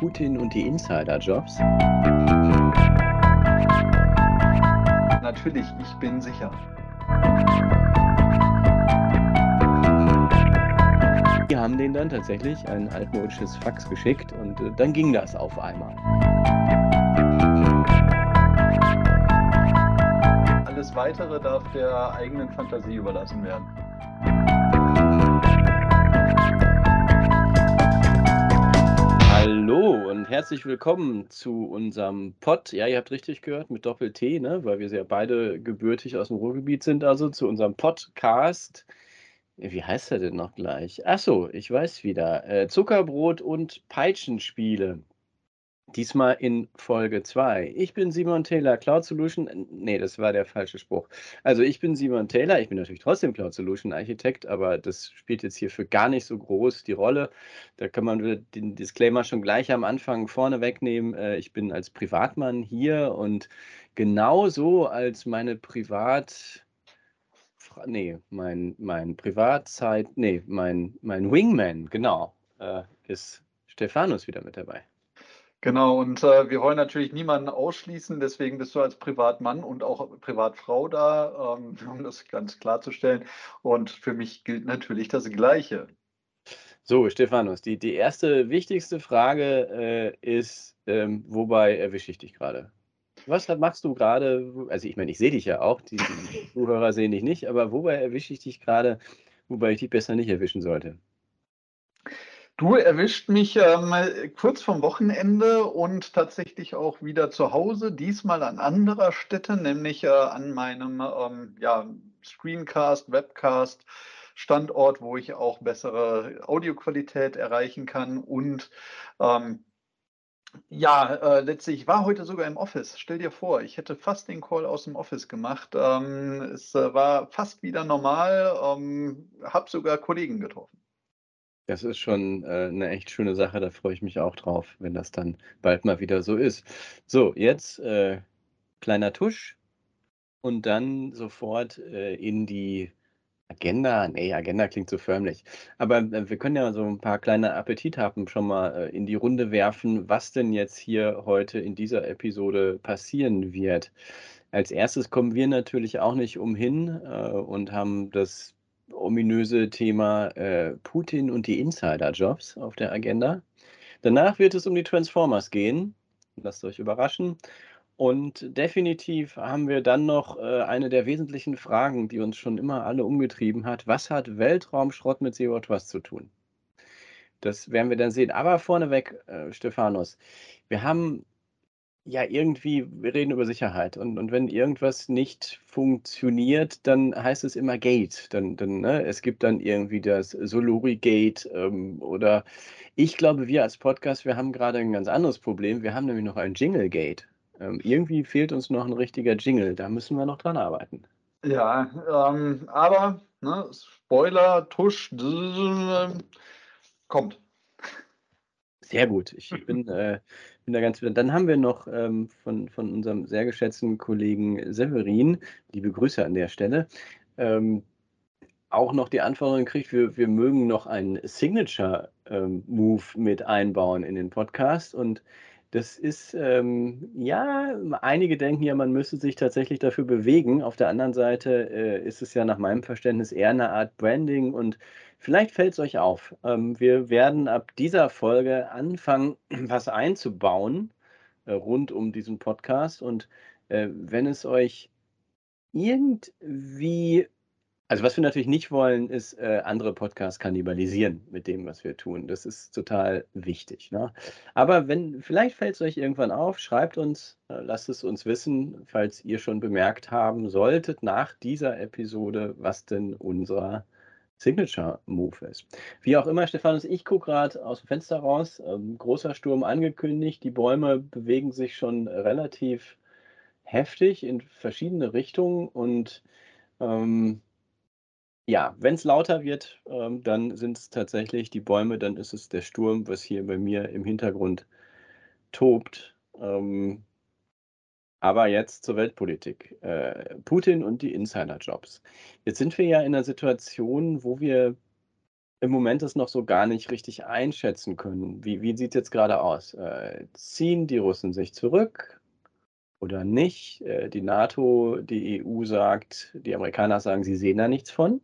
Putin und die Insider-Jobs? Natürlich, ich bin sicher. Die haben denen dann tatsächlich ein altmodisches Fax geschickt und äh, dann ging das auf einmal. Alles Weitere darf der eigenen Fantasie überlassen werden. Herzlich willkommen zu unserem Pod. Ja, ihr habt richtig gehört, mit Doppel-T, ne? weil wir ja beide gebürtig aus dem Ruhrgebiet sind, also zu unserem Podcast. Wie heißt er denn noch gleich? Achso, ich weiß wieder. Äh, Zuckerbrot und Peitschenspiele. Diesmal in Folge 2. Ich bin Simon Taylor, Cloud Solution. Nee, das war der falsche Spruch. Also ich bin Simon Taylor, ich bin natürlich trotzdem Cloud Solution Architekt, aber das spielt jetzt hierfür gar nicht so groß die Rolle. Da kann man den Disclaimer schon gleich am Anfang vorne wegnehmen. Äh, ich bin als Privatmann hier und genauso als meine Privat nee, mein, mein Privatzeit, nee, mein, mein Wingman, genau, äh, ist Stefanus wieder mit dabei. Genau, und äh, wir wollen natürlich niemanden ausschließen, deswegen bist du als Privatmann und auch Privatfrau da, ähm, um das ganz klarzustellen. Und für mich gilt natürlich das Gleiche. So, Stefanus, die, die erste wichtigste Frage äh, ist, ähm, wobei erwische ich dich gerade? Was machst du gerade? Also ich meine, ich sehe dich ja auch, die, die Zuhörer sehen dich nicht, aber wobei erwische ich dich gerade, wobei ich dich besser nicht erwischen sollte? Du erwischt mich ähm, kurz vom Wochenende und tatsächlich auch wieder zu Hause, diesmal an anderer Stätte, nämlich äh, an meinem ähm, ja, Screencast, Webcast. Standort, wo ich auch bessere Audioqualität erreichen kann. Und ähm, ja, äh, letztlich, ich war heute sogar im Office. Stell dir vor, ich hätte fast den Call aus dem Office gemacht. Ähm, es äh, war fast wieder normal, ähm, habe sogar Kollegen getroffen. Das ist schon äh, eine echt schöne Sache, da freue ich mich auch drauf, wenn das dann bald mal wieder so ist. So, jetzt äh, kleiner Tusch und dann sofort äh, in die Agenda. Nee, Agenda klingt so förmlich. Aber äh, wir können ja so ein paar kleine Appetithappen schon mal äh, in die Runde werfen, was denn jetzt hier heute in dieser Episode passieren wird. Als erstes kommen wir natürlich auch nicht umhin äh, und haben das ominöse Thema äh, Putin und die Insider-Jobs auf der Agenda. Danach wird es um die Transformers gehen. Lasst euch überraschen. Und definitiv haben wir dann noch äh, eine der wesentlichen Fragen, die uns schon immer alle umgetrieben hat. Was hat Weltraumschrott mit Zero Trust zu tun? Das werden wir dann sehen. Aber vorneweg, äh, Stephanus, wir haben ja, irgendwie, wir reden über Sicherheit und, und wenn irgendwas nicht funktioniert, dann heißt es immer Gate. Dann, dann, ne? Es gibt dann irgendwie das Soluri-Gate ähm, oder ich glaube, wir als Podcast, wir haben gerade ein ganz anderes Problem. Wir haben nämlich noch ein Jingle-Gate. Ähm, irgendwie fehlt uns noch ein richtiger Jingle. Da müssen wir noch dran arbeiten. Ja, ähm, aber ne, Spoiler, Tusch, kommt. Sehr gut. Ich bin, äh, bin da ganz. Dann haben wir noch ähm, von, von unserem sehr geschätzten Kollegen Severin, liebe Grüße an der Stelle, ähm, auch noch die Anforderung gekriegt, wir, wir mögen noch einen Signature-Move ähm, mit einbauen in den Podcast. Und das ist, ähm, ja, einige denken ja, man müsse sich tatsächlich dafür bewegen. Auf der anderen Seite äh, ist es ja nach meinem Verständnis eher eine Art Branding und vielleicht fällt es euch auf. Ähm, wir werden ab dieser Folge anfangen, was einzubauen äh, rund um diesen Podcast. Und äh, wenn es euch irgendwie also was wir natürlich nicht wollen, ist äh, andere Podcasts kannibalisieren mit dem, was wir tun. Das ist total wichtig. Ne? Aber wenn, vielleicht fällt es euch irgendwann auf, schreibt uns, äh, lasst es uns wissen, falls ihr schon bemerkt haben solltet nach dieser Episode, was denn unser Signature Move ist. Wie auch immer, Stefanus, ich gucke gerade aus dem Fenster raus. Ähm, großer Sturm angekündigt. Die Bäume bewegen sich schon relativ heftig in verschiedene Richtungen und ähm, ja, wenn es lauter wird, ähm, dann sind es tatsächlich die Bäume, dann ist es der Sturm, was hier bei mir im Hintergrund tobt. Ähm, aber jetzt zur Weltpolitik. Äh, Putin und die Insiderjobs. Jetzt sind wir ja in einer Situation, wo wir im Moment das noch so gar nicht richtig einschätzen können. Wie, wie sieht es jetzt gerade aus? Äh, ziehen die Russen sich zurück oder nicht? Äh, die NATO, die EU sagt, die Amerikaner sagen, sie sehen da nichts von.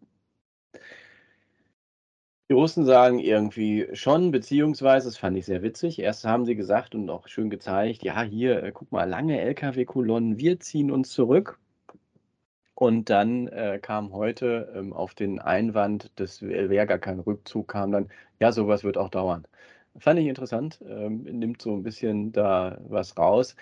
Die Russen sagen irgendwie schon, beziehungsweise, das fand ich sehr witzig, erst haben sie gesagt und auch schön gezeigt, ja, hier, äh, guck mal, lange Lkw-Kolonnen, wir ziehen uns zurück. Und dann äh, kam heute ähm, auf den Einwand, das wäre gar kein Rückzug, kam dann, ja, sowas wird auch dauern. Fand ich interessant, ähm, nimmt so ein bisschen da was raus.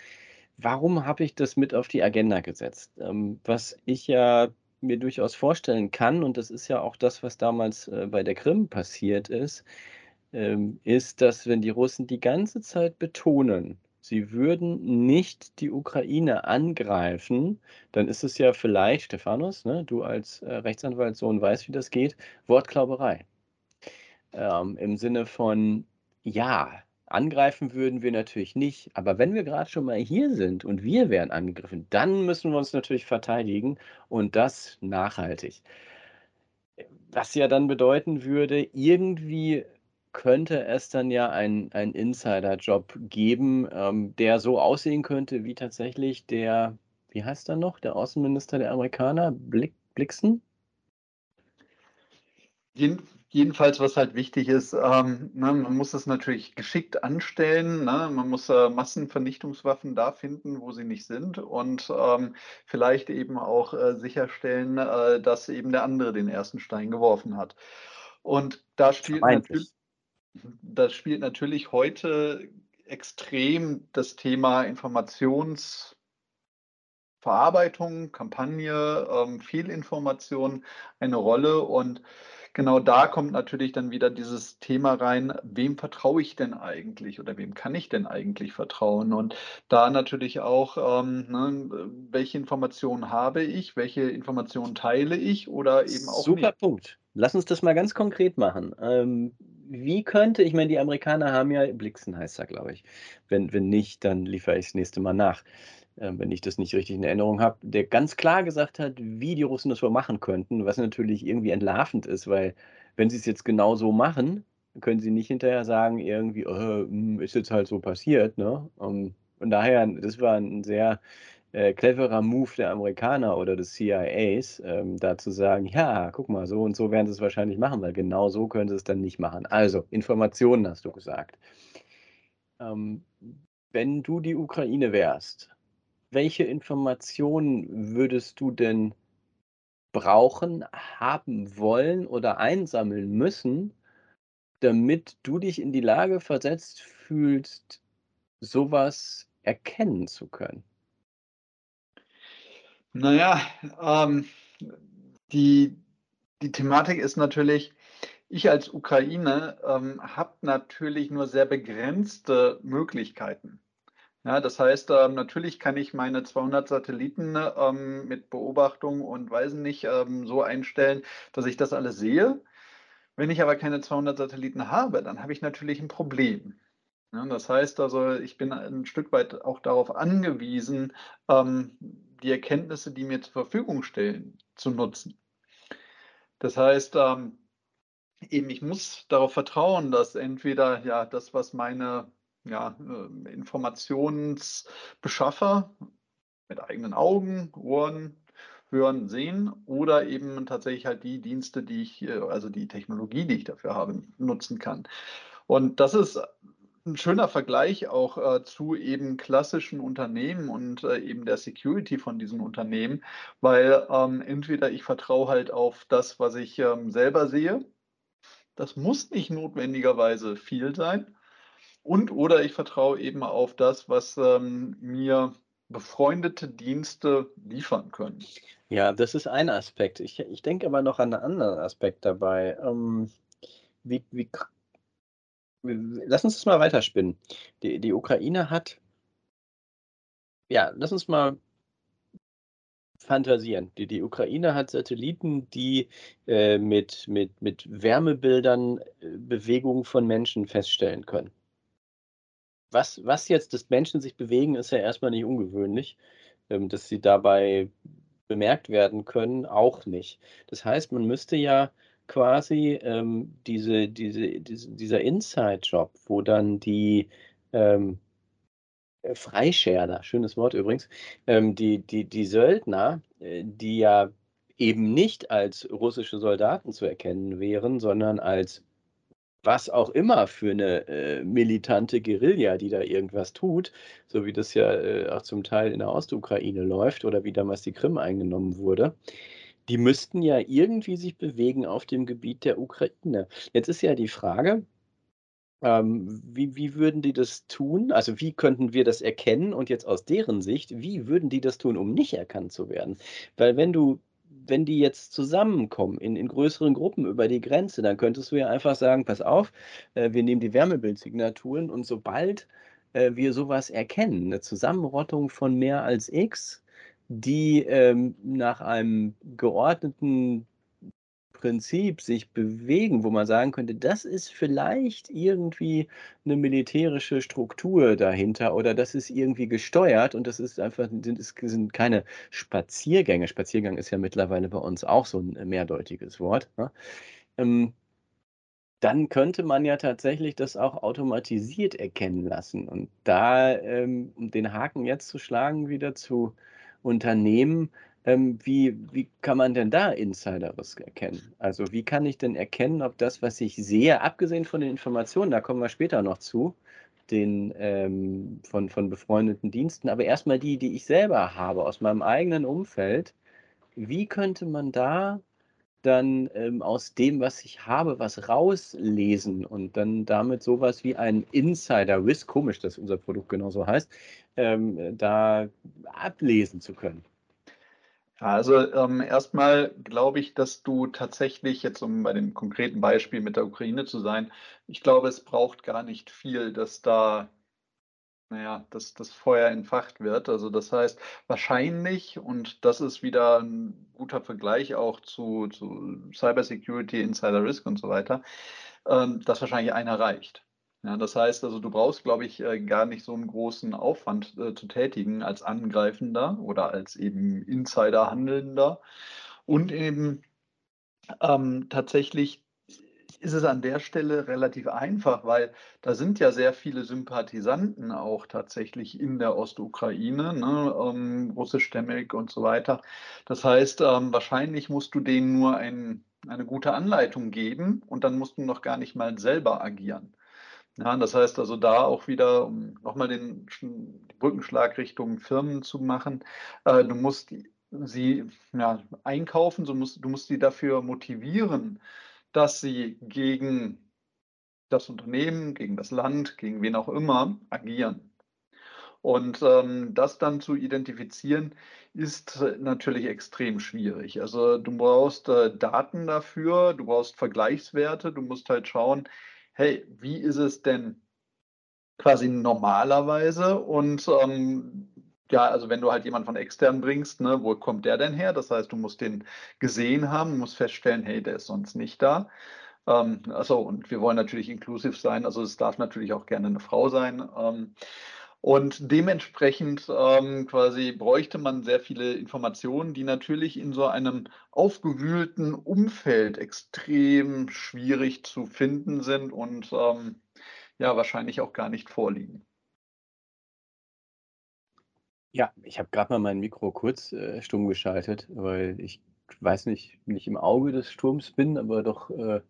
Warum habe ich das mit auf die Agenda gesetzt? Ähm, was ich ja mir durchaus vorstellen kann, und das ist ja auch das, was damals äh, bei der Krim passiert ist, ähm, ist, dass wenn die Russen die ganze Zeit betonen, sie würden nicht die Ukraine angreifen, dann ist es ja vielleicht, Stephanus, ne, du als äh, Rechtsanwaltssohn weißt, wie das geht, Wortklauberei. Ähm, Im Sinne von, ja, angreifen würden wir natürlich nicht, aber wenn wir gerade schon mal hier sind und wir werden angegriffen, dann müssen wir uns natürlich verteidigen und das nachhaltig. Was ja dann bedeuten würde, irgendwie könnte es dann ja einen Insider-Job geben, ähm, der so aussehen könnte wie tatsächlich der, wie heißt er noch, der Außenminister der Amerikaner, Blick, Blixen? Jeden, jedenfalls, was halt wichtig ist, ähm, ne, man muss es natürlich geschickt anstellen. Ne? Man muss äh, Massenvernichtungswaffen da finden, wo sie nicht sind und ähm, vielleicht eben auch äh, sicherstellen, äh, dass eben der andere den ersten Stein geworfen hat. Und da spielt natürlich das spielt natürlich heute extrem das Thema Informationsverarbeitung, Kampagne, ähm, Fehlinformation eine Rolle. Und genau da kommt natürlich dann wieder dieses Thema rein, wem vertraue ich denn eigentlich oder wem kann ich denn eigentlich vertrauen? Und da natürlich auch, ähm, ne, welche Informationen habe ich, welche Informationen teile ich oder eben auch Super nicht. Punkt. Lass uns das mal ganz konkret machen. Ähm, wie könnte ich meine, die Amerikaner haben ja Blixen heißt er, glaube ich. Wenn wenn nicht, dann liefere ich das nächste Mal nach, wenn ich das nicht richtig in Erinnerung habe, der ganz klar gesagt hat, wie die Russen das wohl machen könnten, was natürlich irgendwie entlarvend ist, weil wenn sie es jetzt genau so machen, können sie nicht hinterher sagen irgendwie: „Äh, hm, ist jetzt halt so passiert“, ne? Ähm, von daher, das war ein sehr äh, cleverer Move der Amerikaner oder des CIAs, ähm, da zu sagen, ja, guck mal, so und so werden sie es wahrscheinlich machen, weil genau so können sie es dann nicht machen. Also, Informationen hast du gesagt. Ähm, wenn du die Ukraine wärst, welche Informationen würdest du denn brauchen, haben wollen oder einsammeln müssen, damit du dich in die Lage versetzt fühlst, sowas erkennen zu können? Naja, ähm, die die Thematik ist natürlich, ich als Ukraine, ähm, habe natürlich nur sehr begrenzte Möglichkeiten. Ja, das heißt, ähm, natürlich kann ich meine 200 Satelliten ähm, mit Beobachtung und weiß nicht ähm, so einstellen, dass ich das alles sehe. Wenn ich aber keine 200 Satelliten habe, dann habe ich natürlich ein Problem. Ja, das heißt also, ich bin ein Stück weit auch darauf angewiesen, ähm, die Erkenntnisse, die mir zur Verfügung stellen, zu nutzen. Das heißt, ähm, eben ich muss darauf vertrauen, dass entweder ja das, was meine ja, äh, Informationsbeschaffer mit eigenen Augen, Ohren, hören, sehen oder eben tatsächlich halt die Dienste, die ich, äh, also die Technologie, die ich dafür habe, nutzen kann. Und das ist ein schöner Vergleich auch äh, zu eben klassischen Unternehmen und äh, eben der Security von diesen Unternehmen, weil ähm, entweder ich vertraue halt auf das, was ich ähm, selber sehe, das muss nicht notwendigerweise viel sein, und oder ich vertraue eben auf das, was ähm, mir befreundete Dienste liefern können. Ja, das ist ein Aspekt. Ich, ich denke aber noch an einen anderen Aspekt dabei. Ähm, wie, wie lass uns das mal weiterspinnen. Die, die Ukraine hat, ja, lass uns mal fantasieren. Die, die Ukraine hat Satelliten, die äh, mit, mit, mit Wärmebildern äh, Bewegungen von Menschen feststellen können. Was, was jetzt, dass Menschen sich bewegen, ist ja erstmal nicht ungewöhnlich. Ähm, dass sie dabei bemerkt werden können, auch nicht. Das heißt, man müsste ja quasi ähm, diese, diese, diese, dieser Inside-Job, wo dann die ähm, äh, Freischärler, schönes Wort übrigens, ähm, die, die, die Söldner, äh, die ja eben nicht als russische Soldaten zu erkennen wären, sondern als was auch immer für eine äh, militante Guerilla, die da irgendwas tut, so wie das ja äh, auch zum Teil in der Ostukraine läuft oder wie damals die Krim eingenommen wurde, die müssten ja irgendwie sich bewegen auf dem Gebiet der Ukraine. Jetzt ist ja die Frage, ähm, wie, wie würden die das tun? Also wie könnten wir das erkennen? Und jetzt aus deren Sicht, wie würden die das tun, um nicht erkannt zu werden? Weil wenn du wenn die jetzt zusammenkommen in, in größeren Gruppen über die Grenze, dann könntest du ja einfach sagen, pass auf, äh, wir nehmen die Wärmebildsignaturen und sobald äh, wir sowas erkennen, eine Zusammenrottung von mehr als X, die ähm, nach einem geordneten Prinzip sich bewegen, wo man sagen könnte, das ist vielleicht irgendwie eine militärische Struktur dahinter oder das ist irgendwie gesteuert und das ist einfach sind sind keine Spaziergänge. Spaziergang ist ja mittlerweile bei uns auch so ein mehrdeutiges Wort, ne? Ähm, dann könnte man ja tatsächlich das auch automatisiert erkennen lassen. Und da, ähm, um den Haken jetzt zu schlagen wieder zu Unternehmen, ähm, wie, wie kann man denn da Insider-Risk erkennen? Also wie kann ich denn erkennen, ob das, was ich sehe, abgesehen von den Informationen, da kommen wir später noch zu, den ähm, von, von befreundeten Diensten, aber erstmal die, die ich selber habe aus meinem eigenen Umfeld, wie könnte man da dann ähm, aus dem, was ich habe, was rauslesen und dann damit sowas wie ein Insider-Risk, komisch, dass unser Produkt genauso heißt, ähm, da ablesen zu können? Also ähm, erstmal glaube ich, dass du tatsächlich, jetzt um bei dem konkreten Beispiel mit der Ukraine zu sein, ich glaube, es braucht gar nicht viel, dass da, naja, dass das Feuer entfacht wird. Also das heißt, wahrscheinlich, und das ist wieder ein guter Vergleich auch zu, zu Cybersecurity, Insider Risk und so weiter, ähm, dass wahrscheinlich einer reicht. Ja, das heißt also, du brauchst, glaube ich, äh, gar nicht so einen großen Aufwand äh, zu tätigen als Angreifender oder als eben Insider-Handelnder. Und eben ähm, tatsächlich ist es an der Stelle relativ einfach, weil da sind ja sehr viele Sympathisanten auch tatsächlich in der Ostukraine, ne, ähm, russischstämmig und so weiter. Das heißt, ähm, wahrscheinlich musst du denen nur ein, eine gute Anleitung geben und dann musst du noch gar nicht mal selber agieren. Ja, das heißt also da auch wieder, um nochmal den Brückenschlag Richtung Firmen zu machen, äh, du musst sie ja, einkaufen, so musst, du musst sie dafür motivieren, dass sie gegen das Unternehmen, gegen das Land, gegen wen auch immer agieren. Und ähm, das dann zu identifizieren, ist natürlich extrem schwierig. Also du brauchst äh, Daten dafür, du brauchst Vergleichswerte, du musst halt schauen, hey, wie ist es denn quasi normalerweise? Und ähm, ja, also wenn du halt jemanden von extern bringst, ne, wo kommt der denn her? Das heißt, du musst den gesehen haben, musst feststellen, hey, der ist sonst nicht da. Ähm, achso, und wir wollen natürlich inklusiv sein, also es darf natürlich auch gerne eine Frau sein. Ähm, und dementsprechend ähm, quasi bräuchte man sehr viele Informationen, die natürlich in so einem aufgewühlten Umfeld extrem schwierig zu finden sind und ähm, ja, wahrscheinlich auch gar nicht vorliegen. Ja, ich habe gerade mal mein Mikro kurz äh, stumm geschaltet, weil ich weiß nicht, nicht im Auge des Sturms bin, aber doch äh,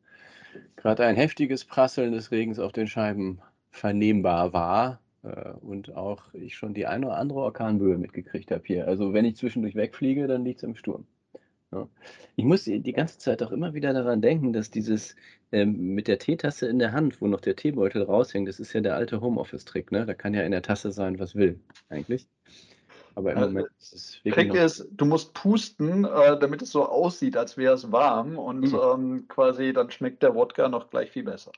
gerade ein heftiges Prasseln des Regens auf den Scheiben vernehmbar war. Äh, und auch ich schon die eine oder andere Orkanböe mitgekriegt habe hier. Also wenn ich zwischendurch wegfliege, dann liegt es im Sturm. Ja. Ich muss die ganze Zeit auch immer wieder daran denken, dass dieses ähm, mit der Teetasse in der Hand, wo noch der Teebeutel raushängt, das ist ja der alte Homeoffice-Trick. Ne? Da kann ja in der Tasse sein, was will, eigentlich. Aber im Moment ist es wirklich. Trick ist, du musst pusten, äh, damit es so aussieht, als wäre es warm und mhm. ähm, quasi dann schmeckt der Wodka noch gleich viel besser.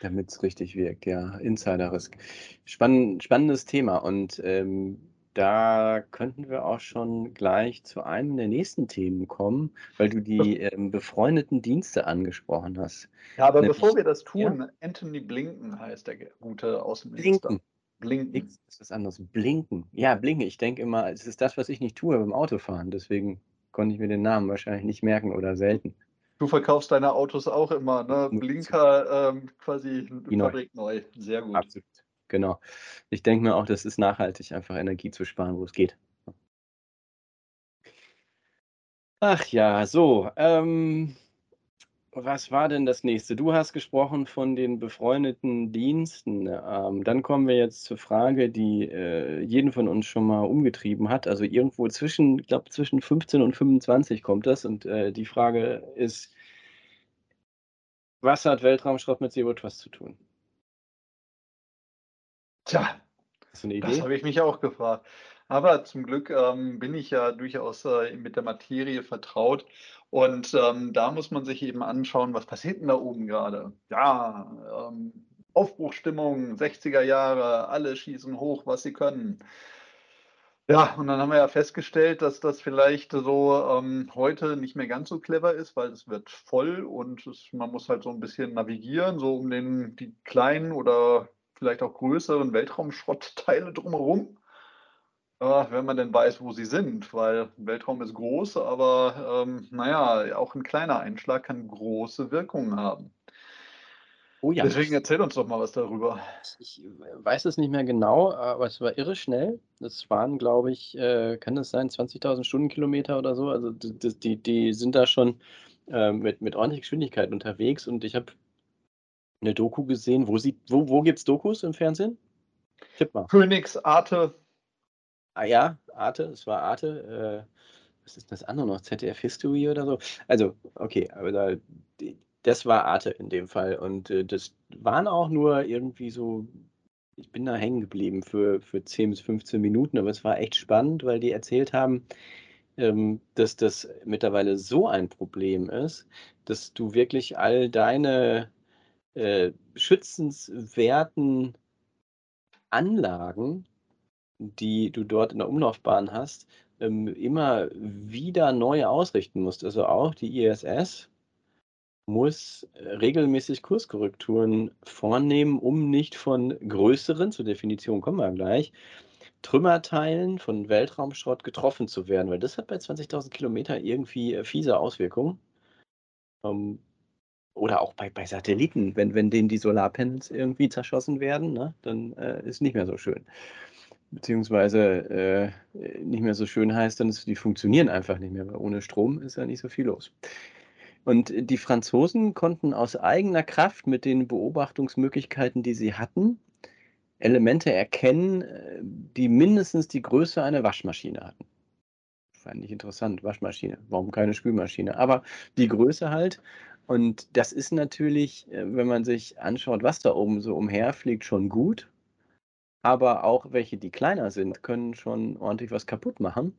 Damit es richtig wirkt, ja. Insider-Risk. Spann spannendes Thema und ähm, da könnten wir auch schon gleich zu einem der nächsten Themen kommen, weil du die ähm, befreundeten Dienste angesprochen hast. Ja, aber Nämlich, bevor wir das tun, ja? Anthony Blinken heißt der gute Außenminister. Blinken. Blinken. Ist was anderes. Blinken. Ja, blinken. Ich denke immer, es ist das, was ich nicht tue beim Autofahren. Deswegen konnte ich mir den Namen wahrscheinlich nicht merken oder selten. Du verkaufst deine Autos auch immer, ne? Blinker, ähm, quasi neu. fabrikneu. Sehr gut. Absolut, genau. Ich denke mir auch, das ist nachhaltig, einfach Energie zu sparen, wo es geht. Ach ja, so, ähm, was war denn das Nächste? Du hast gesprochen von den befreundeten Diensten. Ähm, dann kommen wir jetzt zur Frage, die äh, jeden von uns schon mal umgetrieben hat. Also irgendwo zwischen, ich glaube, zwischen 15 und 25 kommt das. Und äh, die Frage ist, was hat Weltraumschrott mit Zero Trust zu tun? Tja, Hast du eine das Idee? habe ich mich auch gefragt. Aber zum Glück ähm, bin ich ja durchaus äh, mit der Materie vertraut. Und ähm, da muss man sich eben anschauen, was passiert denn da oben gerade? Ja, ähm, Aufbruchstimmung, 60er Jahre, alle schießen hoch, was sie können. Ja, und dann haben wir ja festgestellt, dass das vielleicht so ähm, heute nicht mehr ganz so clever ist, weil es wird voll und es, man muss halt so ein bisschen navigieren, so um den, die kleinen oder vielleicht auch größeren Weltraumschrottteile drumherum. Äh, wenn man denn weiß, wo sie sind, weil Weltraum ist groß, aber ähm, naja, auch ein kleiner Einschlag kann große Wirkungen haben. Oh ja, Deswegen erzähl uns doch mal was darüber. ich weiß es nicht mehr genau, aber es war irre schnell. Das waren, glaube ich, äh, kann das sein, 20.000 Stundenkilometer oder so. Also d- d- die, die sind da schon äh, mit, mit ordentlicher Geschwindigkeit unterwegs und ich habe eine Doku gesehen. Wo, sieht, wo, wo gibt es Dokus im Fernsehen? Tipp mal. Phoenix, Arte, Ah ja, Arte, es war Arte. Äh, was ist das andere noch? ZDF History oder so? Also, okay, aber da, das war Arte in dem Fall. Und äh, das waren auch nur irgendwie so, ich bin da hängen geblieben für, für 10 bis 15 Minuten, aber es war echt spannend, weil die erzählt haben, ähm, dass das mittlerweile so ein Problem ist, dass du wirklich all deine äh, schützenswerten Anlagen, die du dort in der Umlaufbahn hast, ähm, immer wieder neu ausrichten musst. Also auch die ISS muss regelmäßig Kurskorrekturen vornehmen, um nicht von größeren, zur Definition kommen wir gleich, Trümmerteilen von Weltraumschrott getroffen zu werden, weil das hat bei 20.000 Kilometer irgendwie äh, fiese Auswirkungen. Ähm, oder auch bei, bei Satelliten, wenn, wenn denen die Solarpanels irgendwie zerschossen werden, ne, dann äh, ist nicht mehr so schön. Beziehungsweise äh, nicht mehr so schön heißt, dann ist, die funktionieren einfach nicht mehr, weil ohne Strom ist ja nicht so viel los. Und die Franzosen konnten aus eigener Kraft mit den Beobachtungsmöglichkeiten, die sie hatten, Elemente erkennen, äh, die mindestens die Größe einer Waschmaschine hatten. Fand ich interessant, Waschmaschine. Warum keine Spülmaschine? Aber die Größe halt. Und das ist natürlich, äh, wenn man sich anschaut, was da oben so umherfliegt, schon gut. Aber auch welche, die kleiner sind, können schon ordentlich was kaputt machen.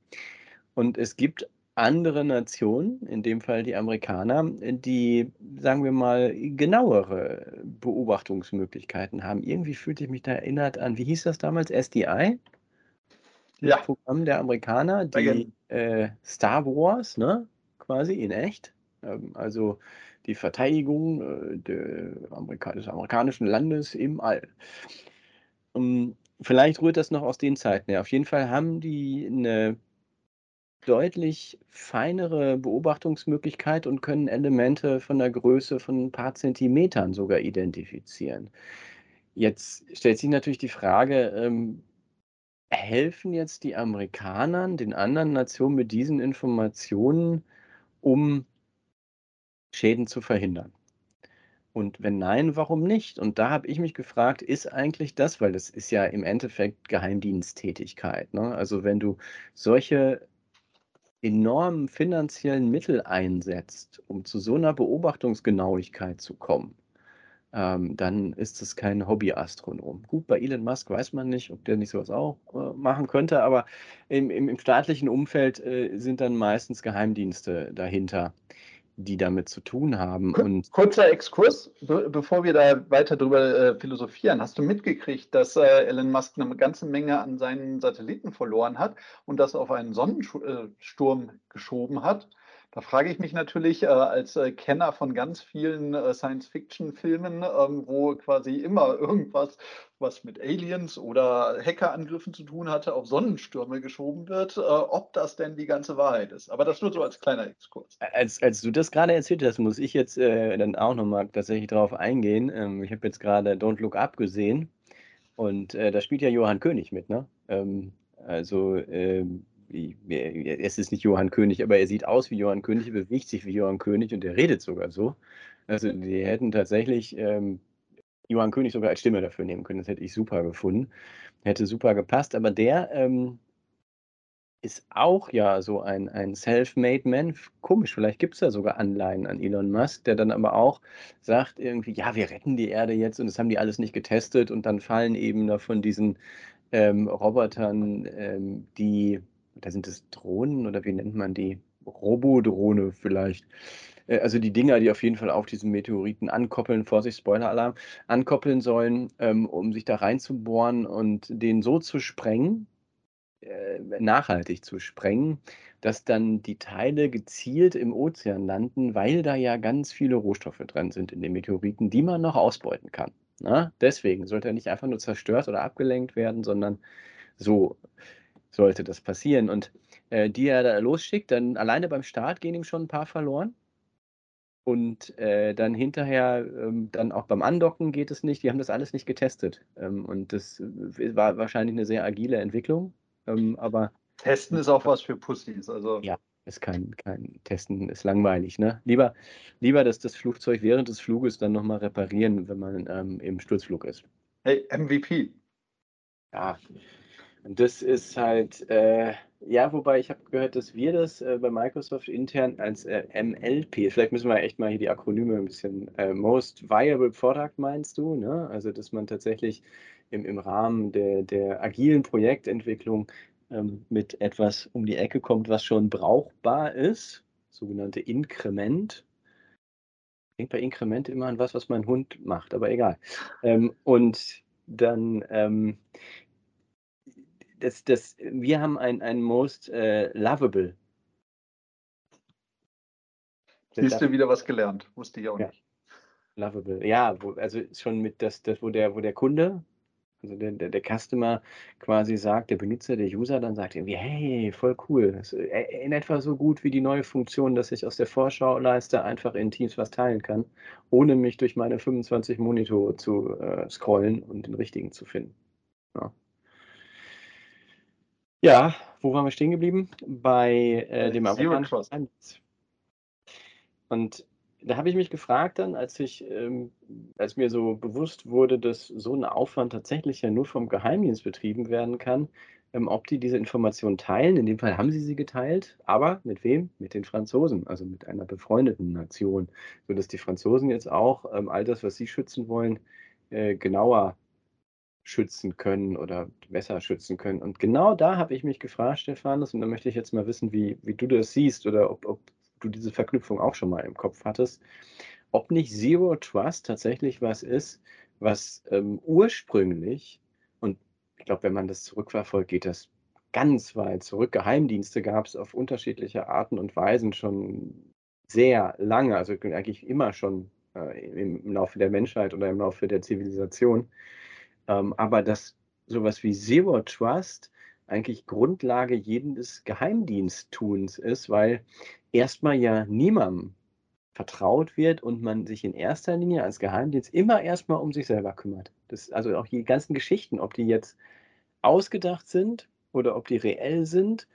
Und es gibt andere Nationen, in dem Fall die Amerikaner, die, sagen wir mal, genauere Beobachtungsmöglichkeiten haben. Irgendwie fühlte ich mich da erinnert an, wie hieß das damals? SDI? Das Ja. Programm der Amerikaner, die äh, Star Wars, ne? Quasi in echt. Ähm, also die Verteidigung äh, Amerika des amerikanischen Landes im All. Um, vielleicht rührt das noch aus den Zeiten her. Auf jeden Fall haben die eine deutlich feinere Beobachtungsmöglichkeit und können Elemente von der Größe von ein paar Zentimetern sogar identifizieren. Jetzt stellt sich natürlich die Frage, ähm, helfen jetzt die Amerikanern den anderen Nationen mit diesen Informationen, um Schäden zu verhindern? Und wenn nein, warum nicht? Und da habe ich mich gefragt, ist eigentlich das, weil das ist ja im Endeffekt Geheimdiensttätigkeit. Ne? Also wenn du solche enormen finanziellen Mittel einsetzt, um zu so einer Beobachtungsgenauigkeit zu kommen, ähm, dann ist es kein Hobbyastronom. Gut, bei Elon Musk weiß man nicht, ob der nicht sowas auch äh, machen könnte, aber im, im, im staatlichen Umfeld äh, sind dann meistens Geheimdienste dahinter, die damit zu tun haben. Und Kurzer Exkurs, be bevor wir da weiter drüber äh, philosophieren. Hast du mitgekriegt, dass äh, Elon Musk eine ganze Menge an seinen Satelliten verloren hat und das auf einen Sonnensturm geschoben hat? Da frage ich mich natürlich äh, als äh, Kenner von ganz vielen äh, Science-Fiction-Filmen, ähm, wo quasi immer irgendwas, was mit Aliens oder Hackerangriffen zu tun hatte, auf Sonnenstürme geschoben wird, äh, ob das denn die ganze Wahrheit ist. Aber das nur so als kleiner Exkurs. Als, als du das gerade erzählt hast, muss ich jetzt äh, dann auch nochmal tatsächlich darauf eingehen. Ähm, ich habe jetzt gerade Don't Look Up gesehen und äh, da spielt ja Johann König mit, ne? Ähm, also ähm, es ist nicht Johann König, aber er sieht aus wie Johann König, er bewegt sich wie Johann König und er redet sogar so. Also die hätten tatsächlich ähm, Johann König sogar als Stimme dafür nehmen können. Das hätte ich super gefunden. Hätte super gepasst. Aber der ähm, ist auch ja so ein, ein Self-Made Man. Komisch, vielleicht gibt es da sogar Anleihen an Elon Musk, der dann aber auch sagt irgendwie, ja, wir retten die Erde jetzt und das haben die alles nicht getestet und dann fallen eben da von diesen ähm, Robotern, ähm, die da sind es Drohnen oder wie nennt man die? Robodrohne vielleicht. Äh, also die Dinger, die auf jeden Fall auf diesen Meteoriten ankoppeln, Vorsicht, Spoiler-Alarm, ankoppeln sollen, ähm, um sich da reinzubohren und den so zu sprengen, äh, nachhaltig zu sprengen, dass dann die Teile gezielt im Ozean landen, weil da ja ganz viele Rohstoffe drin sind in den Meteoriten, die man noch ausbeuten kann. Na? Ne? Deswegen sollte er nicht einfach nur zerstört oder abgelenkt werden, sondern so sollte das passieren. Und äh, die er da losschickt, dann alleine beim Start gehen ihm schon ein paar verloren. Und äh, dann hinterher, ähm, dann auch beim Andocken geht es nicht. Die haben das alles nicht getestet. Ähm, und das äh, war wahrscheinlich eine sehr agile Entwicklung. Ähm, aber Testen ist auch was für Pussys. Also. Ja, ist kein, kein Testen, ist langweilig. Ne? Lieber, lieber, dass das Flugzeug während des Fluges dann nochmal reparieren, wenn man ähm, im Sturzflug ist. Hey, MVP. Ja, und das ist halt, äh, ja, wobei ich habe gehört, dass wir das äh, bei Microsoft intern als äh, MLP, vielleicht müssen wir echt mal hier die Akronyme ein bisschen, äh, Most Viable Product meinst du, ne? Also, dass man tatsächlich im, im Rahmen der, der agilen Projektentwicklung ähm, mit etwas um die Ecke kommt, was schon brauchbar ist, sogenannte Inkrement. Denke bei Inkrement immer an was, was mein Hund macht, aber egal. Ähm, und dann ähm, das, das, wir haben ein, ein Most äh, Lovable. Siehst du wieder was gelernt? Wusste ich auch ja. nicht. Lovable, ja, wo, also schon mit das, das, wo der, wo der Kunde, also der, der, der Customer quasi sagt, der Benutzer, der User dann sagt irgendwie, hey, voll cool. Das, äh, in etwa so gut wie die neue Funktion, dass ich aus der Vorschauleiste einfach in Teams was teilen kann, ohne mich durch meine 25 Monitore zu äh, scrollen und den richtigen zu finden. Ja. Ja, wo waren wir stehen geblieben? Bei äh, dem amerikanischen Und da habe ich mich gefragt dann, als ich, ähm, als mir so bewusst wurde, dass so ein Aufwand tatsächlich ja nur vom Geheimdienst betrieben werden kann, ähm, ob die diese Informationen teilen. In dem Fall haben sie sie geteilt, aber mit wem? Mit den Franzosen, also mit einer befreundeten Nation, sodass die Franzosen jetzt auch ähm, all das, was sie schützen wollen, äh, genauer schützen können oder besser schützen können. Und genau da habe ich mich gefragt, Stephanus, und da möchte ich jetzt mal wissen, wie, wie du das siehst oder ob, ob du diese Verknüpfung auch schon mal im Kopf hattest, ob nicht Zero Trust tatsächlich was ist, was ähm, ursprünglich, und ich glaube, wenn man das zurückverfolgt, geht das ganz weit zurück. Geheimdienste gab es auf unterschiedliche Arten und Weisen schon sehr lange, also eigentlich immer schon äh, im Laufe der Menschheit oder im Laufe der Zivilisation. Ähm, aber dass sowas wie Zero Trust eigentlich Grundlage jedes Geheimdiensttuns ist, weil erstmal ja niemandem vertraut wird und man sich in erster Linie als Geheimdienst immer erstmal um sich selber kümmert. Das, also auch die ganzen Geschichten, ob die jetzt ausgedacht sind oder ob die reell sind.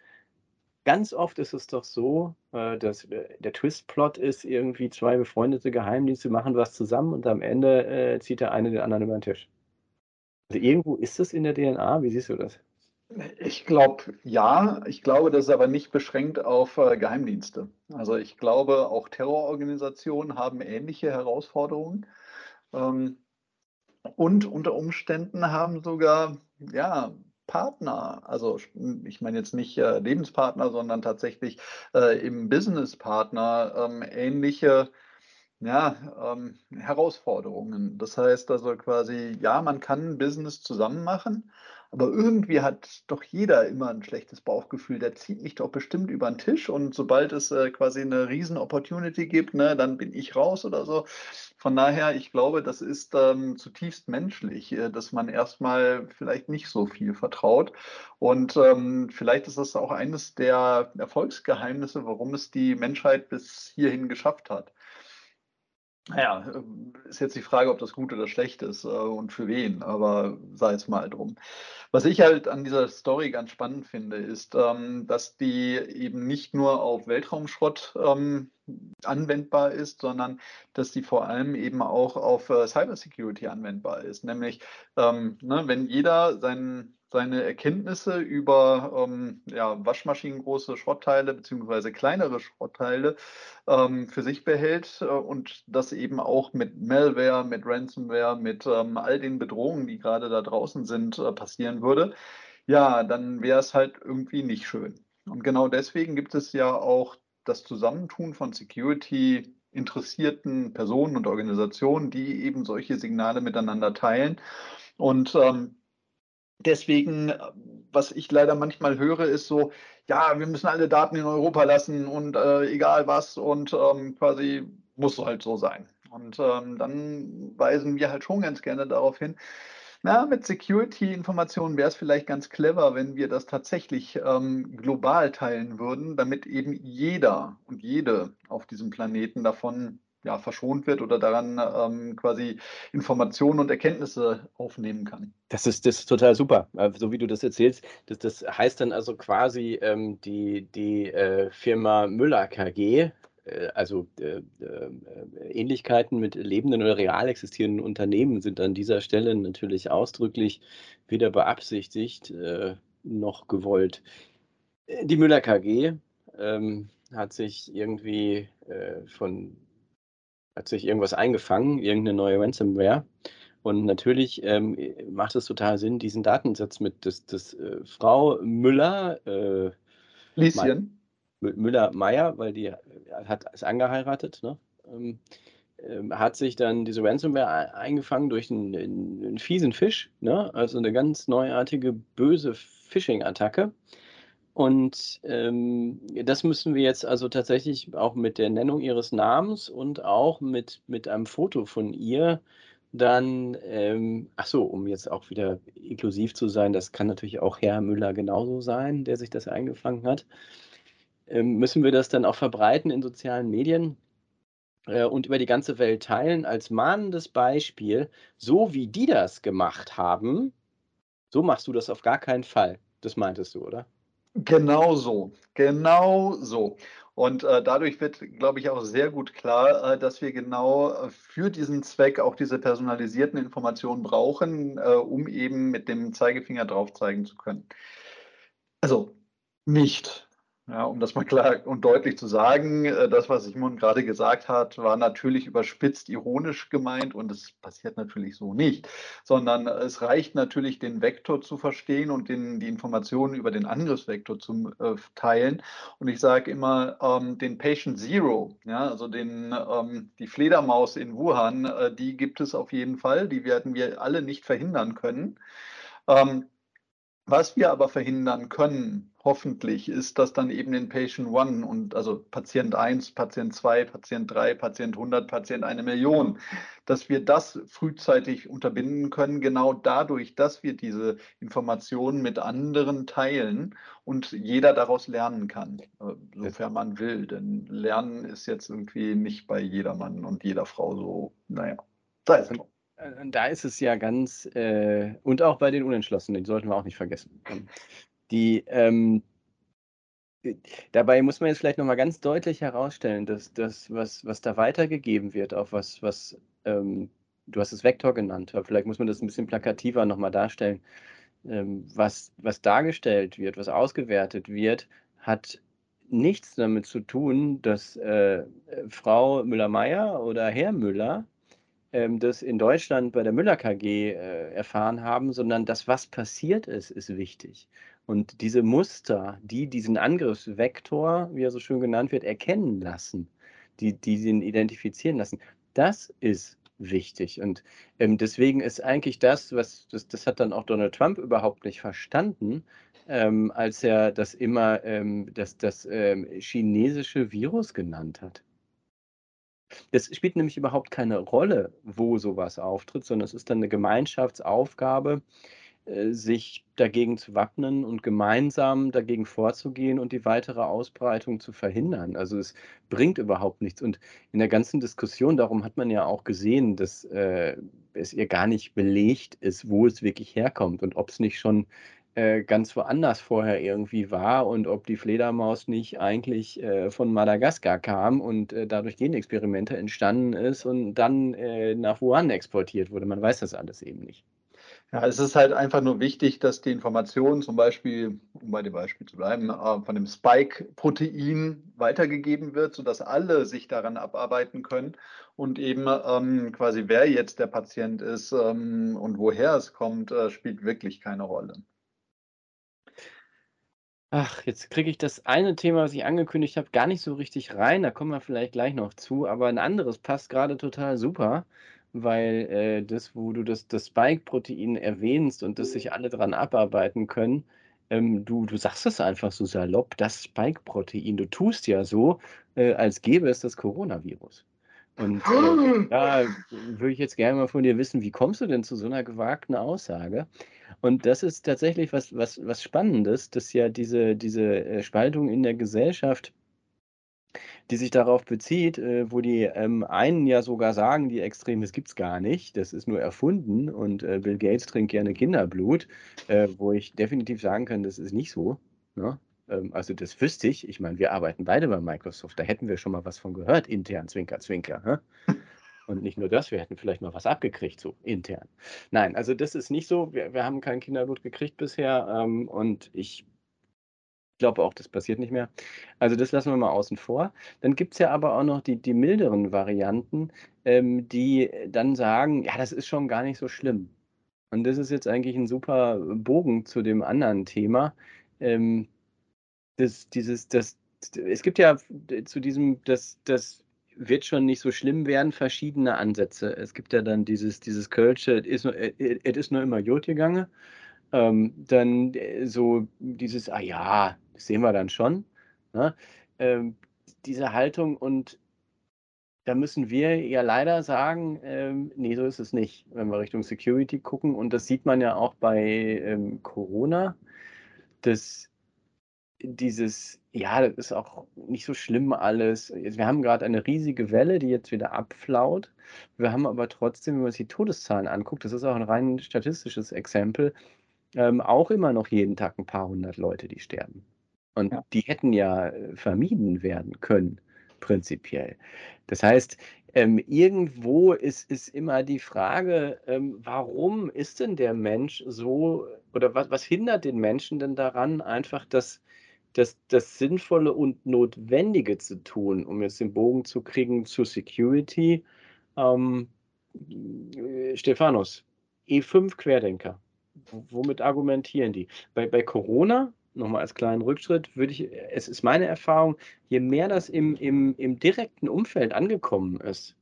Ganz oft ist es doch so, äh, dass äh, der Twistplot ist, irgendwie zwei befreundete Geheimdienste machen was zusammen und am Ende äh, zieht der eine den anderen über den Tisch. Also irgendwo ist das in der DNA. Wie siehst du das? Ich glaube ja, ich glaube, das ist aber nicht beschränkt auf äh, Geheimdienste. Also ich glaube, auch Terrororganisationen haben ähnliche Herausforderungen. Ähm, und unter Umständen haben sogar ja, Partner, also ich meine jetzt nicht äh, Lebenspartner, sondern tatsächlich äh, im Businesspartner ähm, ähnliche ja, ähm, Herausforderungen. Das heißt also quasi, ja, man kann Business zusammen machen, aber irgendwie hat doch jeder immer ein schlechtes Bauchgefühl. Der zieht mich doch bestimmt über den Tisch und sobald es, äh, quasi 'ne Riesen-Opportunity gibt, ne, dann bin ich raus oder so. Von daher, ich glaube, das ist, ähm, zutiefst menschlich, äh, dass man erst mal vielleicht nicht so viel vertraut. Und, ähm, vielleicht ist das auch eines der Erfolgsgeheimnisse, warum es die Menschheit bis hierhin geschafft hat. Na ja, ähm, ist jetzt die Frage, ob das gut oder schlecht ist, äh, und für wen, aber sei es mal drum. Was ich halt an dieser Story ganz spannend finde, ist, ähm, dass die eben nicht nur auf Weltraumschrott, ähm, anwendbar ist, sondern dass die vor allem eben auch auf, äh, Cybersecurity anwendbar ist. Nämlich, ähm, ne, wenn jeder sein seine Erkenntnisse über, ähm, ja, waschmaschinengroße Schrottteile beziehungsweise kleinere Schrottteile, ähm, für sich behält, äh, und das eben auch mit Malware, mit Ransomware, mit, ähm, all den Bedrohungen, die grade da draußen sind, äh, passieren würde, ja, dann wäre es halt irgendwie nicht schön. Und genau deswegen gibt es ja auch das Zusammentun von Security interessierten Personen und Organisationen, die eben solche Signale miteinander teilen. Und, ähm, deswegen, was ich leider manchmal höre, ist so: „Ja, wir müssen alle Daten in Europa lassen und, äh, egal was und, ähm, quasi muss halt so sein.“ Und, ähm, dann weisen wir halt schon ganz gerne darauf hin, na, mit Security-Informationen wäre es vielleicht ganz clever, wenn wir das tatsächlich, ähm, global teilen würden, damit eben jeder und jede auf diesem Planeten davon, ja, verschont wird oder daran, ähm, quasi Informationen und Erkenntnisse aufnehmen kann. Das ist das ist total super, äh, so wie du das erzählst. Das das heißt dann also quasi, ähm, die die, äh, Firma Müller KG, äh, also, äh, äh, Ähnlichkeiten mit lebenden oder real existierenden Unternehmen sind an dieser Stelle natürlich ausdrücklich weder beabsichtigt, äh, noch gewollt. Die Müller KG, ähm, hat sich irgendwie, von hat sich irgendwas eingefangen, irgend 'ne neue Ransomware. Und natürlich, ähm, äh, macht es total Sinn, diesen Datensatz mit dass dass, äh, Frau Müller, äh, Lieschen? Mü Müller-Meyer, weil die, äh, hat ist angeheiratet, ne? Ähm, ähm, hat sich dann diese Ransomware ei eingefangen durch 'n 'n 'n fiesen Fisch, ne? Also 'ne ganz neuartige, böse Phishing-Attacke. Und, ähm, das müssen wir jetzt also tatsächlich auch mit der Nennung ihres Namens und auch mit mit einem Foto von ihr dann, ähm ach so, um jetzt auch wieder inklusiv zu sein, das kann natürlich auch Herr Müller genauso sein, der sich das eingefangen hat. Ähm, müssen wir das dann auch verbreiten in sozialen Medien, äh, und über die ganze Welt teilen als mahnendes Beispiel: „So wie die das gemacht haben, so machst du das auf gar keinen Fall.“ Das meintest du, oder? Genau so, genau so. Und, äh, dadurch wird, glaube ich, auch sehr gut klar, äh, dass wir genau, für diesen Zweck auch diese personalisierten Informationen brauchen, äh, um eben mit dem Zeigefinger drauf zeigen zu können. Also, nicht. Ja, um das mal klar und deutlich zu sagen, äh, das, was Simon grade gesagt hat, war natürlich überspitzt ironisch gemeint und es passiert natürlich so nicht, sondern es reicht natürlich, den Vektor zu verstehen und den die Informationen über den Angriffsvektor zu äh, teilen. Und ich sage immer, ähm, den Patient Zero, ja, also den ähm, die Fledermaus in Wuhan, äh, die gibt es auf jeden Fall, die werden wir alle nicht verhindern können. Ähm, was wir aber verhindern können, hoffentlich, ist, dass dann eben den Patient One und also Patient 1, Patient 2, Patient 3, Patient 100, Patient 1.000.000, dass wir das frühzeitig unterbinden können, genau dadurch, dass wir diese Informationen mit anderen teilen und jeder daraus lernen kann, äh, sofern man will. Denn Lernen ist jetzt irgendwie nicht bei jedermann und jeder Frau so, na ja, sei es drum. Äh, da ist es ja ganz äh, und auch bei den Unentschlossenen, die sollten wir auch nicht vergessen. Ähm, die, ähm äh, dabei muss man jetzt vielleicht noch mal ganz deutlich herausstellen, dass das, was was da weitergegeben wird, auch was was, ähm du hast es Vektor genannt, aber vielleicht muss man das 'n bisschen plakativer noch mal darstellen. Ähm, was was dargestellt wird, was ausgewertet wird, hat nichts damit zu tun, dass, äh, Frau Müller-Meyer oder Herr Müller, ähm, das in Deutschland bei der Müller KG, äh, erfahren haben, sondern das, was passiert ist, ist wichtig. Und diese Muster, die diesen Angriffsvektor, wie er so schön genannt wird, erkennen lassen, die, die den identifizieren lassen. Das ist wichtig. Und ähm, deswegen ist eigentlich das, was das, das hat dann auch Donald Trump überhaupt nicht verstanden, ähm, als er das immer ähm, das, das ähm, chinesische Virus genannt hat. Das spielt nämlich überhaupt keine Rolle, wo sowas auftritt, sondern es ist dann eine Gemeinschaftsaufgabe, äh, sich dagegen zu wappnen und gemeinsam dagegen vorzugehen und die weitere Ausbreitung zu verhindern. Also es bringt überhaupt nichts. Und in der ganzen Diskussion, darum hat man ja auch gesehen, dass äh, es ihr gar nicht belegt ist, wo es wirklich herkommt und ob es nicht schon äh, ganz woanders vorher irgendwie war und ob die Fledermaus nicht eigentlich äh, von Madagaskar kam und äh, dadurch Genexperimente entstanden ist und dann äh, nach Wuhan exportiert wurde. Man weiß das alles eben nicht. Ja, es ist halt einfach nur wichtig, dass die Information zum Beispiel, um bei dem Beispiel zu bleiben, äh, von dem Spike-Protein weitergegeben wird, sodass alle sich daran abarbeiten können und eben ähm, quasi wer jetzt der Patient ist ähm, und woher es kommt, äh, spielt wirklich keine Rolle. Ach, jetzt kriege ich das eine Thema, was ich angekündigt habe, gar nicht so richtig rein. Da kommen wir vielleicht gleich noch zu. Aber ein anderes passt gerade total super, weil äh, das, wo du das, das Spike-Protein erwähnst und dass sich alle dran abarbeiten können, ähm, du, du sagst es einfach so salopp, das Spike-Protein. Du tust ja so, äh, als gäbe es das Coronavirus. Und äh, da würde ich jetzt gerne mal von dir wissen, wie kommst du denn zu so einer gewagten Aussage? Und das ist tatsächlich was, was, was Spannendes, dass ja diese, diese äh, Spaltung in der Gesellschaft, die sich darauf bezieht, äh, wo die ähm, einen ja sogar sagen, die Extremes gibt es gar nicht, das ist nur erfunden und äh, Bill Gates trinkt gerne Kinderblut, wo ich definitiv sagen kann, das ist nicht so. Ähm, also das wüsste ich. Ich meine, wir arbeiten beide bei Microsoft, da hätten wir schon mal was von gehört, intern, Zwinker, Zwinker. Und nicht nur das, wir hätten vielleicht mal was abgekriegt, so intern. Nein, also das ist nicht so. Wir, wir haben kein Kinderblut gekriegt bisher ähm, und ich glaube auch, das passiert nicht mehr. Also das lassen wir mal außen vor. Dann gibt es ja aber auch noch die, die milderen Varianten, ähm, die dann sagen, ja, das ist schon gar nicht so schlimm. Und das ist jetzt eigentlich ein super Bogen zu dem anderen Thema. Ähm, das, dieses, das, es gibt ja zu diesem, das, das wird schon nicht so schlimm werden, verschiedene Ansätze. Es gibt ja dann dieses, dieses Kölsche, es ist, nur, ist nur immer Jod gegangen. Ähm, dann äh, so dieses, ah ja, das sehen wir dann schon. Ne? Ähm, diese Haltung und da müssen wir ja leider sagen, ähm, nee, so ist es nicht, wenn wir Richtung Security gucken. Und das sieht man ja auch bei ähm, Corona, dass dieses, ja, das ist auch nicht so schlimm alles. Wir haben gerade eine riesige Welle, die jetzt wieder abflaut. Wir haben aber trotzdem, wenn man sich die Todeszahlen anguckt, das ist auch ein rein statistisches Exempel, ähm, auch immer noch jeden Tag ein paar hundert Leute, die sterben. Und ja. die hätten ja äh, vermieden werden können, prinzipiell. Das heißt, ähm, irgendwo ist, ist immer die Frage, ähm, warum ist denn der Mensch so, oder was, was hindert den Menschen denn daran, einfach das das, das Sinnvolle und Notwendige zu tun, um jetzt den Bogen zu kriegen zu Security. Ähm, äh, Stephanus, E5 Querdenker, womit argumentieren die? Bei, bei Corona, nochmal als kleinen Rückschritt, würde ich, es ist meine Erfahrung, je mehr das im, im, im direkten Umfeld angekommen ist,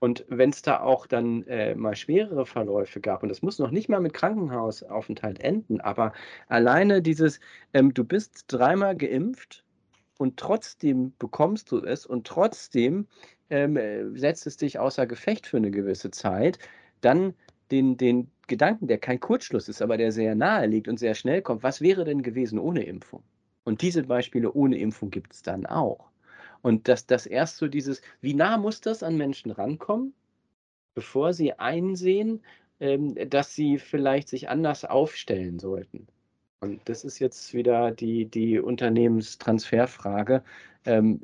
und wenn es da auch dann äh, mal schwerere Verläufe gab, und das muss noch nicht mal mit Krankenhausaufenthalt enden, aber alleine dieses, ähm, du bist dreimal geimpft und trotzdem bekommst du es und trotzdem ähm, äh, setzt es dich außer Gefecht für eine gewisse Zeit, dann den, den Gedanken, der kein Kurzschluss ist, aber der sehr nahe liegt und sehr schnell kommt, was wäre denn gewesen ohne Impfung? Und diese Beispiele ohne Impfung gibt es dann auch. Und dass das erst so dieses, wie nah muss das an Menschen rankommen, bevor sie einsehen, ähm, dass sie vielleicht sich anders aufstellen sollten. Und das ist jetzt wieder die, die Unternehmenstransferfrage. Ähm,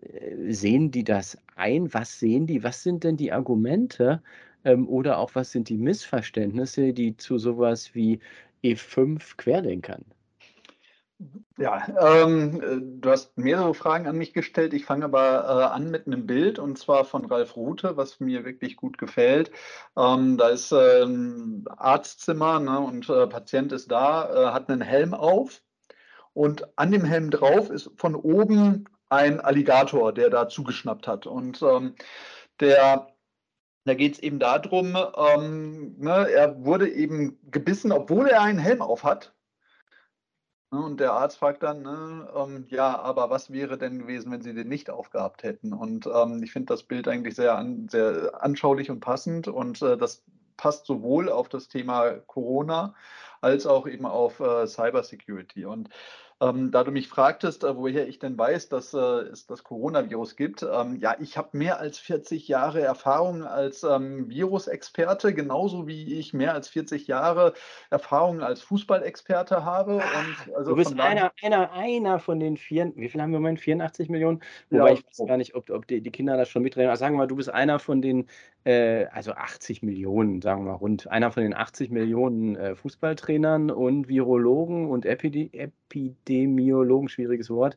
sehen die das ein? Was sehen die? Was sind denn die Argumente ähm, oder auch was sind die Missverständnisse, die zu sowas wie E5 Querdenkern ja, ähm, äh, du hast mehrere Fragen an mich gestellt. Ich fange aber äh, an mit einem Bild und zwar von Ralf Rute, was mir wirklich gut gefällt. Ähm, da ist ein Arztzimmer ne, und äh, Patient ist da, äh, hat einen Helm auf und an dem Helm drauf ist von oben ein Alligator, der da zugeschnappt hat. Und ähm, der da geht es eben darum, ähm, ne, er wurde eben gebissen, obwohl er einen Helm auf hat. Ne, und der Arzt fragt dann, ne, ähm, ja, aber was wäre denn gewesen, wenn Sie den nicht aufgehabt hätten? Und ähm, ich finde das Bild eigentlich sehr, an, sehr anschaulich und passend. Und äh, das passt sowohl auf das Thema Corona als auch eben auf äh, Cybersecurity. Und ähm, da du mich fragtest, äh, woher ich denn weiß, dass äh, es das Coronavirus gibt, ähm, ja, ich habe mehr als 40 Jahre Erfahrung als ähm, Virusexperte, genauso wie ich mehr als 40 Jahre Erfahrung als Fußballexperte habe. Und also du bist einer, einer, einer von den vier, wie viel haben wir im Moment? 84 Millionen? Wobei ja, ich weiß gar nicht, ob, ob die, die, Kinder das schon mitreden. Aber sagen wir mal, du bist einer von den, äh, also 80 Millionen, sagen wir mal rund, einer von den 80 Millionen äh, Fußballtrainern und Virologen und Epidemie. Epidemiologen, schwieriges Wort.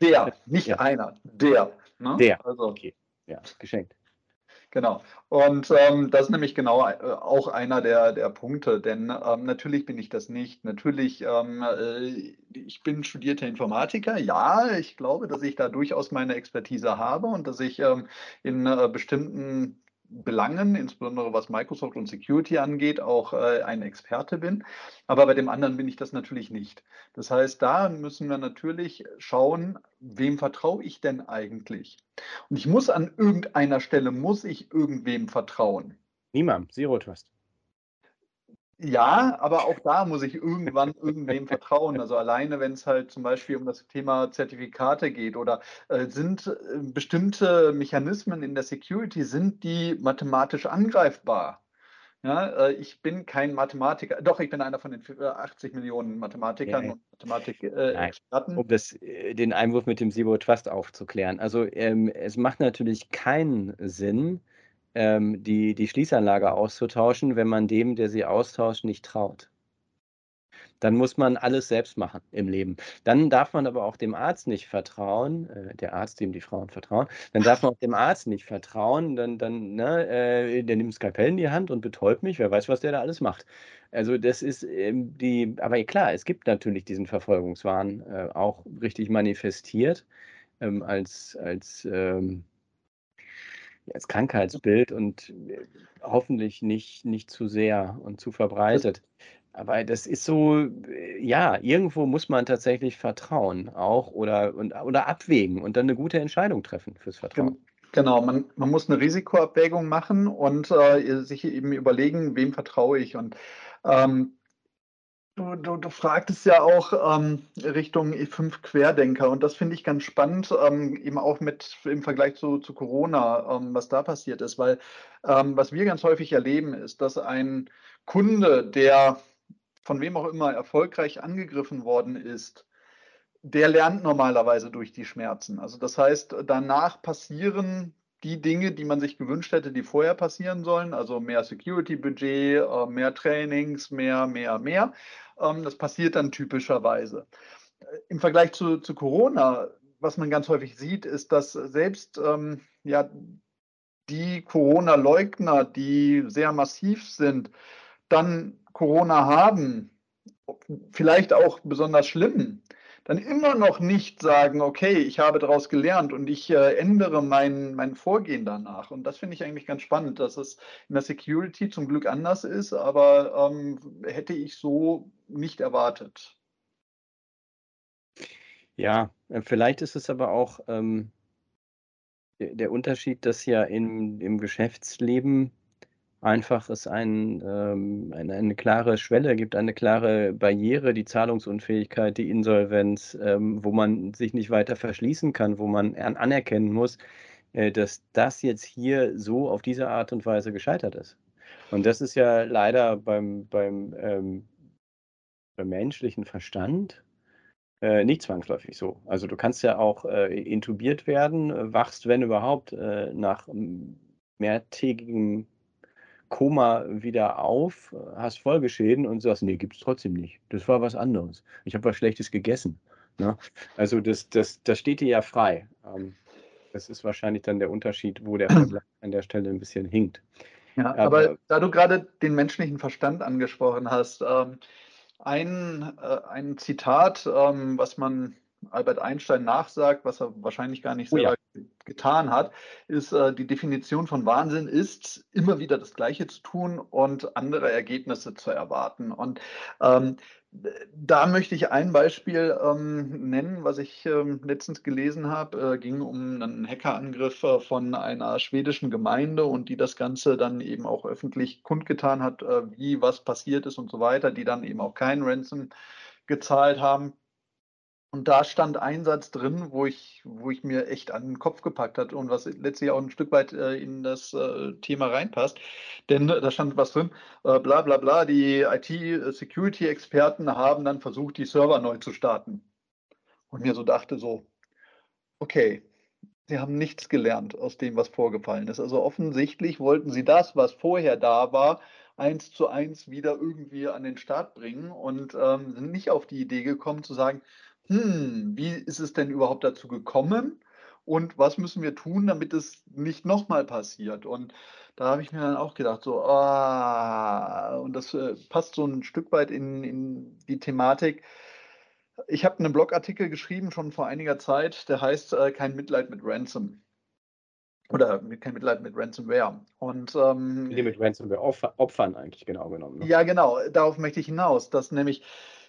Der, nicht ja. einer, der. Ne? Der, also, okay. Ja, geschenkt. Genau. Und ähm, das ist nämlich genau äh, auch einer der, der Punkte, denn ähm, natürlich bin ich das nicht. Natürlich, ähm, äh, ich bin studierter Informatiker. Ja, ich glaube, dass ich da durchaus meine Expertise habe und dass ich ähm, in äh, bestimmten Belangen, insbesondere was Microsoft und Security angeht, auch äh, ein Experte bin. Aber bei dem anderen bin ich das natürlich nicht. Das heißt, da müssen wir natürlich schauen, wem vertraue ich denn eigentlich? Und ich muss an irgendeiner Stelle, muss ich irgendwem vertrauen. Niemand, Zero Trust. Ja, aber auch da muss ich irgendwann irgendwem vertrauen. Also alleine, wenn es halt zum Beispiel um das Thema Zertifikate geht oder äh, sind äh, bestimmte Mechanismen in der Security, sind die mathematisch angreifbar? Ja, äh, ich bin kein Mathematiker, doch, ich bin einer von den 80 Millionen Mathematikern ja, und Mathematik-Experten. Äh, um das, äh, den Einwurf mit dem Zero Trust aufzuklären. Also ähm, es macht natürlich keinen Sinn, ähm, die, die Schließanlage auszutauschen, wenn man dem, der sie austauscht, nicht traut. Dann muss man alles selbst machen im Leben. Dann darf man aber auch dem Arzt nicht vertrauen, äh, der Arzt, dem die Frauen vertrauen, dann darf man auch dem Arzt nicht vertrauen, dann, dann ne, äh, der nimmt Skalpell in die Hand und betäubt mich, wer weiß, was der da alles macht. Also das ist ähm, die, aber klar, es gibt natürlich diesen Verfolgungswahn äh, auch richtig manifestiert ähm, als, als ähm, als Krankheitsbild und äh, hoffentlich nicht, nicht zu sehr und zu verbreitet. Aber das ist so, äh, ja, irgendwo muss man tatsächlich vertrauen auch oder, und, oder abwägen und dann eine gute Entscheidung treffen fürs Vertrauen. Genau, man, man muss eine Risikoabwägung machen und äh, sich eben überlegen, wem vertraue ich. Und ähm, Du, du, du, fragtest ja auch ähm, Richtung E5 Querdenker und das finde ich ganz spannend, ähm, eben auch mit im Vergleich zu, zu Corona, ähm, was da passiert ist, weil ähm, was wir ganz häufig erleben, ist, dass ein Kunde, der von wem auch immer erfolgreich angegriffen worden ist, der lernt normalerweise durch die Schmerzen. Also das heißt, danach passieren die Dinge, die man sich gewünscht hätte, die vorher passieren sollen, also mehr Security-Budget, äh, mehr Trainings, mehr, mehr, mehr. Ähm, das passiert dann typischerweise. Im Vergleich zu, zu Corona, was man ganz häufig sieht, ist, dass selbst ähm, ja, die Corona-Leugner, die sehr massiv sind, dann Corona haben, vielleicht auch besonders schlimm, dann immer noch nicht sagen, okay, ich habe daraus gelernt und ich äh, ändere mein, mein Vorgehen danach. Und das finde ich eigentlich ganz spannend, dass es in der Security zum Glück anders ist, aber ähm, hätte ich so nicht erwartet. Ja, äh, vielleicht ist es aber auch ähm, der Unterschied, dass ja in, im Geschäftsleben einfach es ein, ähm, eine, eine, klare Schwelle gibt, eine klare Barriere, die Zahlungsunfähigkeit, die Insolvenz, ähm, wo man sich nicht weiter verschließen kann, wo man anerkennen muss, äh, dass das jetzt hier so auf diese Art und Weise gescheitert ist. Und das ist ja leider beim, beim, ähm, beim menschlichen Verstand äh, nicht zwangsläufig so. Also du kannst ja auch äh, intubiert werden, wachst, wenn überhaupt, äh, nach mehrtägigem Koma wieder auf, hast Folgeschäden und sagst, nee, gibt es trotzdem nicht. Das war was anderes. Ich habe was Schlechtes gegessen. Ne? Also das, das, das steht dir ja frei. Ähm, das ist wahrscheinlich dann der Unterschied, wo der Vergleich an der Stelle ein bisschen hinkt. Ja, aber, aber da du gerade den menschlichen Verstand angesprochen hast, ähm, ein, äh, ein Zitat, ähm, was man Albert Einstein nachsagt, was er wahrscheinlich gar nicht Oh ja. Getan hat, ist, äh, die Definition von Wahnsinn ist, immer wieder das Gleiche zu tun und andere Ergebnisse zu erwarten. Und ähm, da möchte ich ein Beispiel ähm, nennen, was ich ähm, letztens gelesen habe. Äh, ging um einen Hackerangriff äh, von einer schwedischen Gemeinde und die das Ganze dann eben auch öffentlich kundgetan hat, äh, wie was passiert ist und so weiter, die dann eben auch keinen Ransom gezahlt haben. Und da stand ein Satz drin, wo ich, wo ich mir echt an den Kopf gepackt hat und was letztlich auch ein Stück weit äh, in das äh, Thema reinpasst. Denn da stand was drin, äh, bla bla bla, die IT-Security-Experten haben dann versucht, die Server neu zu starten. Und mir so dachte so, okay, sie haben nichts gelernt aus dem, was vorgefallen ist. Also offensichtlich wollten sie das, was vorher da war, eins zu eins wieder irgendwie an den Start bringen und ähm, sind nicht auf die Idee gekommen zu sagen, hm, wie ist es denn überhaupt dazu gekommen und was müssen wir tun, damit es nicht nochmal passiert? Und da habe ich mir dann auch gedacht, so, ah, und das äh, passt so ein Stück weit in, in die Thematik. Ich habe einen Blogartikel geschrieben schon vor einiger Zeit, der heißt äh, Kein Mitleid mit Ransom. Oder kein Mitleid mit Ransomware. Und, ähm, Die mit Ransomware Opfern eigentlich genau genommen. Ne? Ja, genau. Darauf möchte ich hinaus, dass nämlich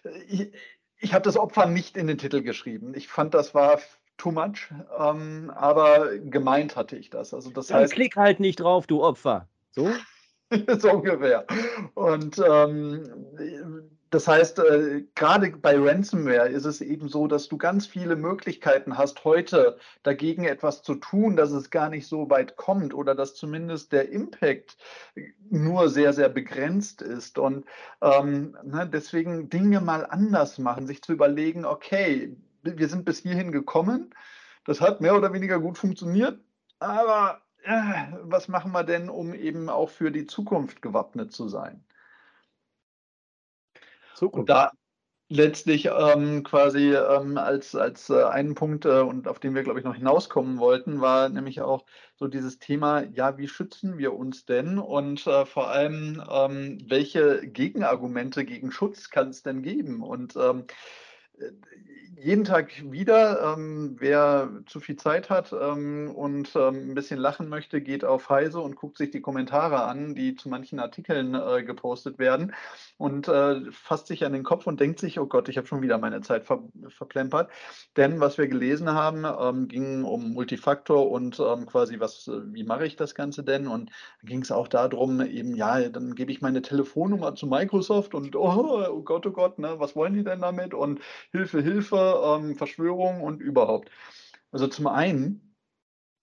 äh, ich, ich habe das Opfer nicht in den Titel geschrieben. Ich fand, das war too much, ähm, aber gemeint hatte ich das. Also das Dann heißt, klick halt nicht drauf, du Opfer. So? so ungefähr. Und ähm, das heißt, äh, gerade bei Ransomware ist es eben so, dass du ganz viele Möglichkeiten hast, heute dagegen etwas zu tun, dass es gar nicht so weit kommt oder dass zumindest der Impact nur sehr, sehr begrenzt ist. Und ähm, ne, deswegen Dinge mal anders machen, sich zu überlegen, okay, wir sind bis hierhin gekommen, das hat mehr oder weniger gut funktioniert, aber äh, was machen wir denn, um eben auch für die Zukunft gewappnet zu sein? Zukunft. Und da letztlich ähm, quasi ähm, als, als äh, einen Punkt, äh, und auf den wir, glaube ich, noch hinauskommen wollten, war nämlich auch so dieses Thema, ja, wie schützen wir uns denn? Und äh, vor allem, ähm, welche Gegenargumente gegen Schutz kann es denn geben? Und ähm, jeden Tag wieder. Ähm, wer zu viel Zeit hat ähm, und ähm, ein bisschen lachen möchte, geht auf Heise und guckt sich die Kommentare an, die zu manchen Artikeln äh, gepostet werden und äh, fasst sich an den Kopf und denkt sich, oh Gott, ich habe schon wieder meine Zeit ver verplempert. Denn was wir gelesen haben, ähm, ging um Multifaktor und ähm, quasi, was, äh, wie mache ich das Ganze denn? Und ging es auch darum, eben, ja, dann gebe ich meine Telefonnummer zu Microsoft und oh, oh Gott, oh Gott, ne, was wollen die denn damit? Und Hilfe, Hilfe, ähm, Verschwörung und überhaupt. Also zum einen,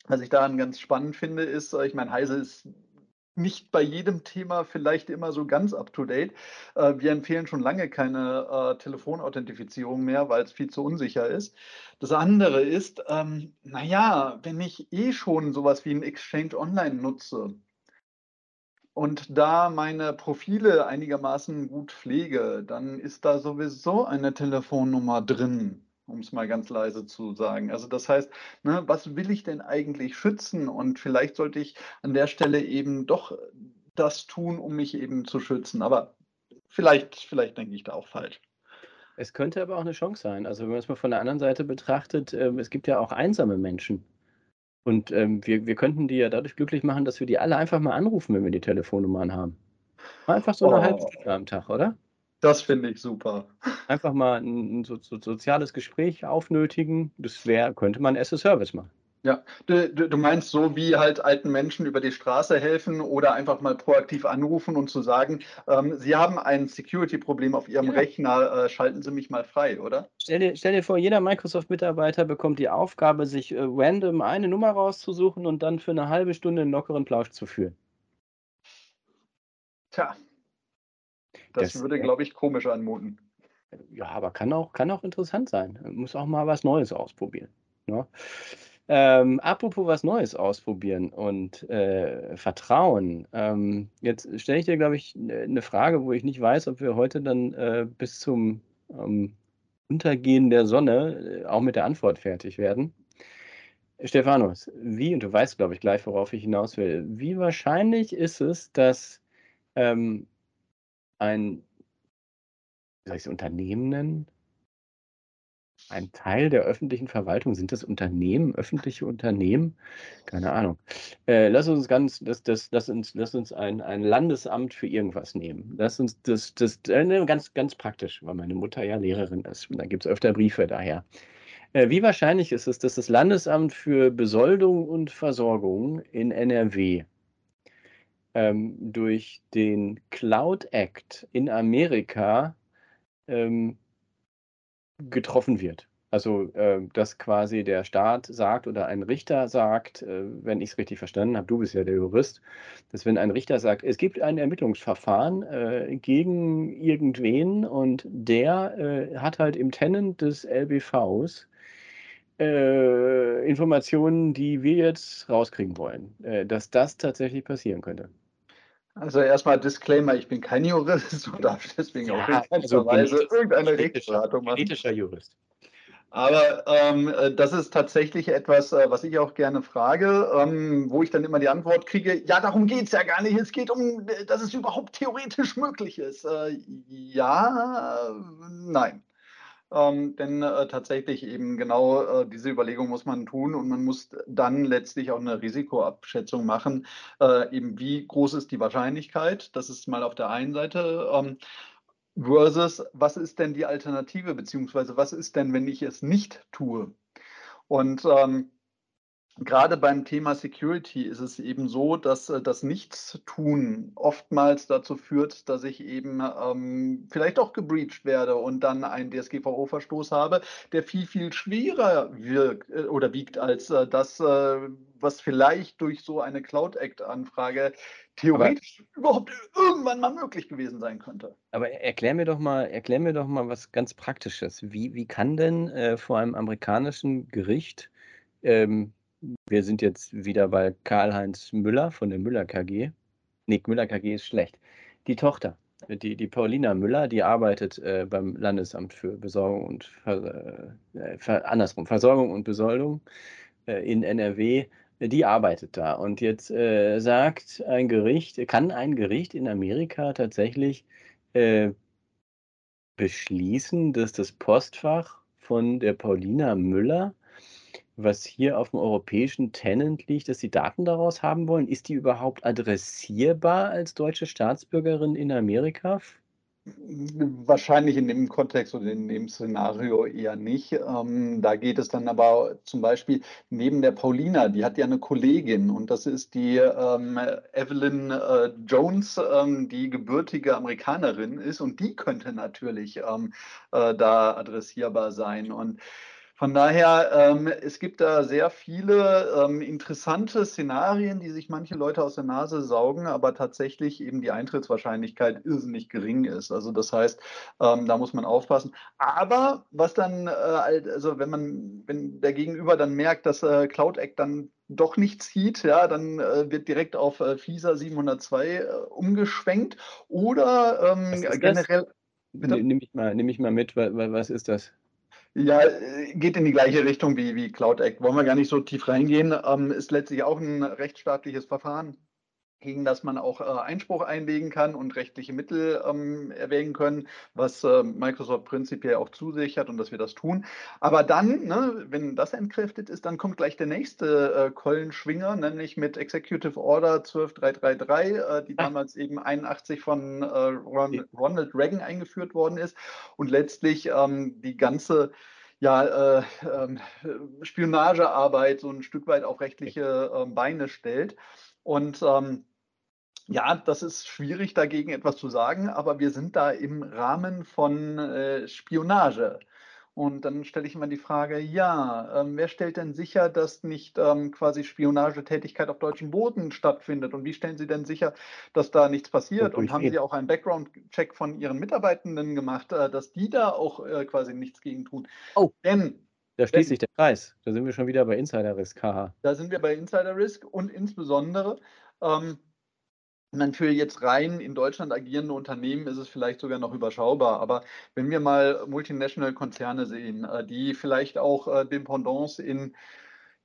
was ich daran ganz spannend finde, ist, äh, ich meine, Heise ist nicht bei jedem Thema vielleicht immer so ganz up-to-date. Äh, wir empfehlen schon lange keine äh, Telefonauthentifizierung mehr, weil es viel zu unsicher ist. Das andere ist, ähm, naja, wenn ich eh schon sowas wie ein Exchange Online nutze, und da meine Profile einigermaßen gut pflege, dann ist da sowieso eine Telefonnummer drin, um es mal ganz leise zu sagen. Also das heißt, ne, was will ich denn eigentlich schützen? Und vielleicht sollte ich an der Stelle eben doch das tun, um mich eben zu schützen. Aber vielleicht, vielleicht denke ich da auch falsch. Es könnte aber auch eine Chance sein. Also wenn man es mal von der anderen Seite betrachtet, äh, es gibt ja auch einsame Menschen. Und ähm, wir, wir könnten die ja dadurch glücklich machen, dass wir die alle einfach mal anrufen, wenn wir die Telefonnummern haben. Einfach so eine oh. halbe Stunde am Tag, oder? Das finde ich super. Einfach mal ein, so, so, soziales Gespräch aufnötigen. Das wär, könnte man as a Service machen. Ja, du, du, meinst so, wie halt alten Menschen über die Straße helfen oder einfach mal proaktiv anrufen und zu sagen, ähm, Sie haben ein Security-Problem auf Ihrem ja. Rechner, äh, schalten Sie mich mal frei, oder? Stell dir, stell dir vor, jeder Microsoft-Mitarbeiter bekommt die Aufgabe, sich äh, random eine Nummer rauszusuchen und dann für eine halbe Stunde einen lockeren Plausch zu führen. Tja, das, das würde, glaube ich, komisch anmuten. Ja, aber kann auch, kann auch interessant sein. Muss auch mal was Neues ausprobieren. Ne? Ähm, apropos was Neues ausprobieren und äh, Vertrauen. Ähm, jetzt stelle ich dir, glaube ich, eine ne Frage, wo ich nicht weiß, ob wir heute dann äh, bis zum ähm, Untergehen der Sonne äh, auch mit der Antwort fertig werden. Stephanus, wie, und du weißt, glaube ich, gleich, worauf ich hinaus will, wie wahrscheinlich ist es, dass ähm, ein, soll Unternehmen nennen? Ein Teil der öffentlichen Verwaltung, sind das Unternehmen, öffentliche Unternehmen? Keine Ahnung. Äh, lass uns ganz das das lass uns lass uns ein ein Landesamt für irgendwas nehmen. Lass uns das das äh, ne, ganz ganz praktisch, weil meine Mutter ja Lehrerin ist und da gibt's öfter Briefe daher. Äh, wie wahrscheinlich ist es, dass das Landesamt für Besoldung und Versorgung in NRW ähm, durch den Cloud Act in Amerika ähm, getroffen wird? Also, äh, dass quasi der Staat sagt oder ein Richter sagt, äh, wenn ich es richtig verstanden habe, du bist ja der Jurist, dass wenn ein Richter sagt, es gibt ein Ermittlungsverfahren äh, gegen irgendwen und der äh, hat halt im Tenant des LBVs äh, Informationen, die wir jetzt rauskriegen wollen, äh, dass das tatsächlich passieren könnte. Also erstmal Disclaimer, ich bin kein Jurist und darf deswegen auch Ja, in keinster also Weise irgendeine Rechtsberatung machen. genetischer Jurist. Aber ähm, äh, das ist tatsächlich etwas, äh, was ich auch gerne frage, ähm, wo ich dann immer die Antwort kriege, ja, darum geht es ja gar nicht. Es geht um, äh, dass es überhaupt theoretisch möglich ist. Äh, ja, nein. Ähm, denn äh, tatsächlich eben genau äh, diese Überlegung muss man tun und man muss dann letztlich auch eine Risikoabschätzung machen. Äh, eben wie groß ist die Wahrscheinlichkeit? Das ist mal auf der einen Seite. Ähm, versus was ist denn die Alternative, beziehungsweise was ist denn, wenn ich es nicht tue? Und ähm, gerade beim Thema Security ist es eben so, dass äh, das Nichtstun oftmals dazu führt, dass ich eben ähm, vielleicht auch gebreached werde und dann einen DSGVO-Verstoß habe, der viel, viel schwerer wirkt äh, oder wiegt als äh, das, äh, was vielleicht durch so eine Cloud Act-Anfrage theoretisch aber, überhaupt irgendwann mal möglich gewesen sein könnte. Aber erklär mir doch mal, erklär mir doch mal was ganz Praktisches. Wie, wie kann denn äh, vor einem amerikanischen Gericht ähm, wir sind jetzt wieder bei Karl-Heinz Müller von der Müller KG. Nick Müller KG ist schlecht. Die Tochter, die, die Paulina Müller, die arbeitet äh, beim Landesamt für Besorgung und Ver, äh, Ver, andersrum, Versorgung und Besoldung äh, in NRW. Die arbeitet da. Und jetzt äh, sagt ein Gericht, kann ein Gericht in Amerika tatsächlich äh, beschließen, dass das Postfach von der Paulina Müller was hier auf dem europäischen Tenant liegt, dass sie Daten daraus haben wollen. Ist die überhaupt adressierbar als deutsche Staatsbürgerin in Amerika? Wahrscheinlich in dem Kontext oder in dem Szenario eher nicht. Ähm, da geht es dann aber zum Beispiel neben der Paulina, die hat ja eine Kollegin und das ist die ähm, Evelyn äh, Jones, ähm, die gebürtige Amerikanerin ist und die könnte natürlich ähm, äh, da adressierbar sein. Und von daher, ähm, es gibt da sehr viele ähm, interessante Szenarien, die sich manche Leute aus der Nase saugen, aber tatsächlich eben die Eintrittswahrscheinlichkeit irrsinnig gering ist. Also das heißt, ähm, da muss man aufpassen. Aber was dann, äh, also wenn man, wenn der Gegenüber dann merkt, dass äh, Cloud Act dann doch nicht zieht, ja, dann äh, wird direkt auf äh, FISA 702 äh, umgeschwenkt oder ähm, generell. Nimm ich, mal, nimm ich mal mit, was ist das? Ja, äh, geht in die gleiche Richtung wie, wie Cloud Act. Wollen wir gar nicht so tief reingehen. Ähm, ist letztlich auch ein rechtsstaatliches Verfahren gegen das man auch äh, Einspruch einlegen kann und rechtliche Mittel ähm, erwägen können, was äh, Microsoft prinzipiell auch zusichert und dass wir das tun. Aber dann, ne, wenn das entkräftet ist, dann kommt gleich der nächste äh, Keulenschwinger, nämlich mit Executive Order 12333, äh, die damals eben 81 von äh, Ron, Ronald Reagan eingeführt worden ist und letztlich ähm, die ganze ja, äh, äh, Spionagearbeit so ein Stück weit auf rechtliche äh, Beine stellt. Und ähm, ja, das ist schwierig dagegen etwas zu sagen, aber wir sind da im Rahmen von äh, Spionage. Und dann stelle ich immer die Frage, ja, ähm, wer stellt denn sicher, dass nicht ähm, quasi Spionagetätigkeit auf deutschem Boden stattfindet? Und wie stellen Sie denn sicher, dass da nichts passiert? Und haben Sie auch einen Background-Check von Ihren Mitarbeitenden gemacht, äh, dass die da auch äh, quasi nichts gegen tun? Oh, denn da schließt sich der Kreis. Da sind wir schon wieder bei Insider Risk. Haha. Da sind wir bei Insider Risk und insbesondere ähm, für jetzt rein in Deutschland agierende Unternehmen ist es vielleicht sogar noch überschaubar. Aber wenn wir mal multinational Konzerne sehen, äh, die vielleicht auch äh, Dependance in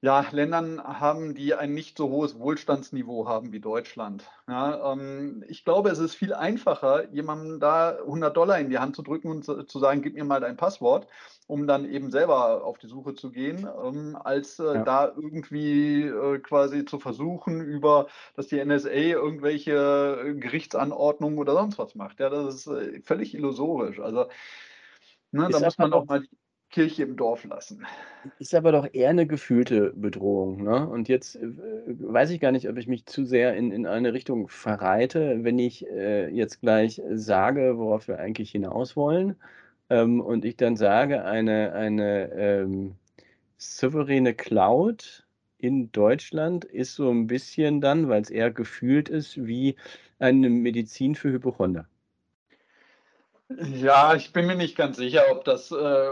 Ja, Ländern haben, die ein nicht so hohes Wohlstandsniveau haben wie Deutschland. Ja, ähm, ich glaube, es ist viel einfacher, jemandem da 100 in die Hand zu drücken und zu zu sagen: „Gib mir mal dein Passwort“, um dann eben selber auf die Suche zu gehen, ähm, als, äh, Ja. da irgendwie, äh, quasi zu versuchen, über dass die NSA irgendwelche, äh, Gerichtsanordnungen oder sonst was macht. Ja, das ist, äh, völlig illusorisch. Also, ne, da muss man doch auch mal die Kirche im Dorf lassen. ist aber doch eher 'ne gefühlte Bedrohung, ne? Und jetzt, äh, weiß ich gar nicht, ob ich mich zu sehr in in eine Richtung verreite, wenn ich, äh, jetzt gleich sage, worauf wir eigentlich hinaus wollen, ähm, und ich dann sage, eine eine, ähm, souveräne Cloud in Deutschland ist so 'n bisschen dann, weil's eher gefühlt ist, wie eine Medizin für Hypochonder. Ja, ich bin mir nicht ganz sicher, ob das, äh,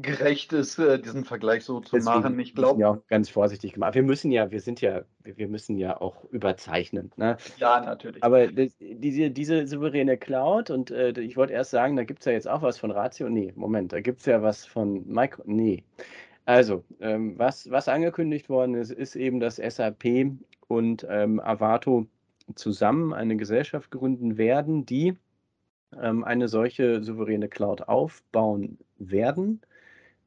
gerecht ist, äh, diesen Vergleich so zu Deswegen machen. Ich glaube auch ganz vorsichtig gemacht. Wir müssen ja wir sind ja wir müssen ja auch überzeichnen, ne? Ja, natürlich. Aber das diese diese souveräne Cloud und, äh, ich wollte erst sagen, da gibt's ja jetzt auch was von Ratio ne, Moment, da gibt's ja was von Micro ne. Also, ähm, was was angekündigt worden ist, ist eben, dass SAP und, ähm, Arvato zusammen eine Gesellschaft gründen werden, die, ähm, eine solche souveräne Cloud aufbauen werden,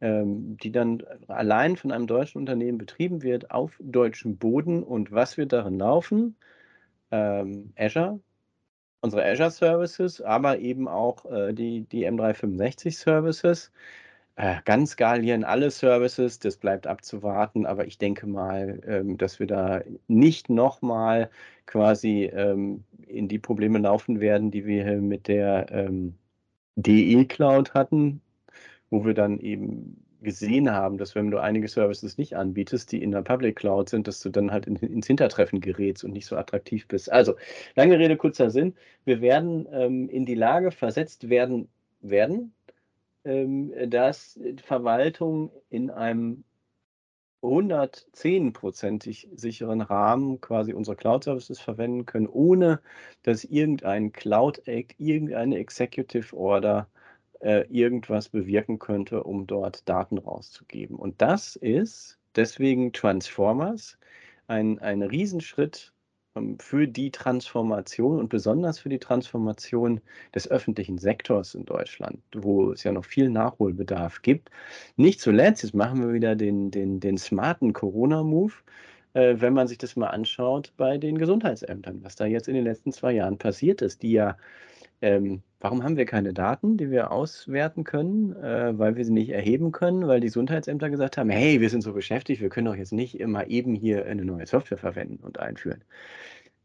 ähm, die dann allein von einem deutschen Unternehmen betrieben wird auf deutschem Boden. Und was wird darin laufen? Ähm, Azure, unsere Azure Services, aber eben auch, äh, die die M365 Services. Äh, ganz skalieren alle Services, das bleibt abzuwarten, aber ich denke mal, ähm, dass wir da nicht noch mal quasi, ähm, in die Probleme laufen werden, die wir mit der, ähm, DE Cloud hatten, wo wir dann eben gesehen haben, dass wenn du einige Services nicht anbietest, die in der Public Cloud sind, dass du dann halt in ins Hintertreffen gerätst und nicht so attraktiv bist. Also, lange Rede, kurzer Sinn. Wir werden, ähm, in die Lage versetzt werden werden, dass Verwaltung in einem 110 % sicheren Rahmen quasi unsere Cloud-Services verwenden können, ohne dass irgendein Cloud Act, irgendeine Executive Order, äh, irgendwas bewirken könnte, um dort Daten rauszugeben. Und das ist deswegen Transformers ein ein Riesenschritt, ähm, für die Transformation und besonders für die Transformation des öffentlichen Sektors in Deutschland, wo es ja noch viel Nachholbedarf gibt. Nicht zuletzt, jetzt machen wir wieder den den den smarten Corona-Move, äh, wenn man sich das mal anschaut bei den Gesundheitsämtern, was da jetzt in den letzten 2 Jahren passiert ist, die ja ähm, warum haben wir keine Daten, die wir auswerten können? Äh, weil wir sie nicht erheben können, weil die Gesundheitsämter gesagt haben: „Hey, wir sind so beschäftigt, wir können doch jetzt nicht immer eben hier eine neue Software verwenden und einführen.“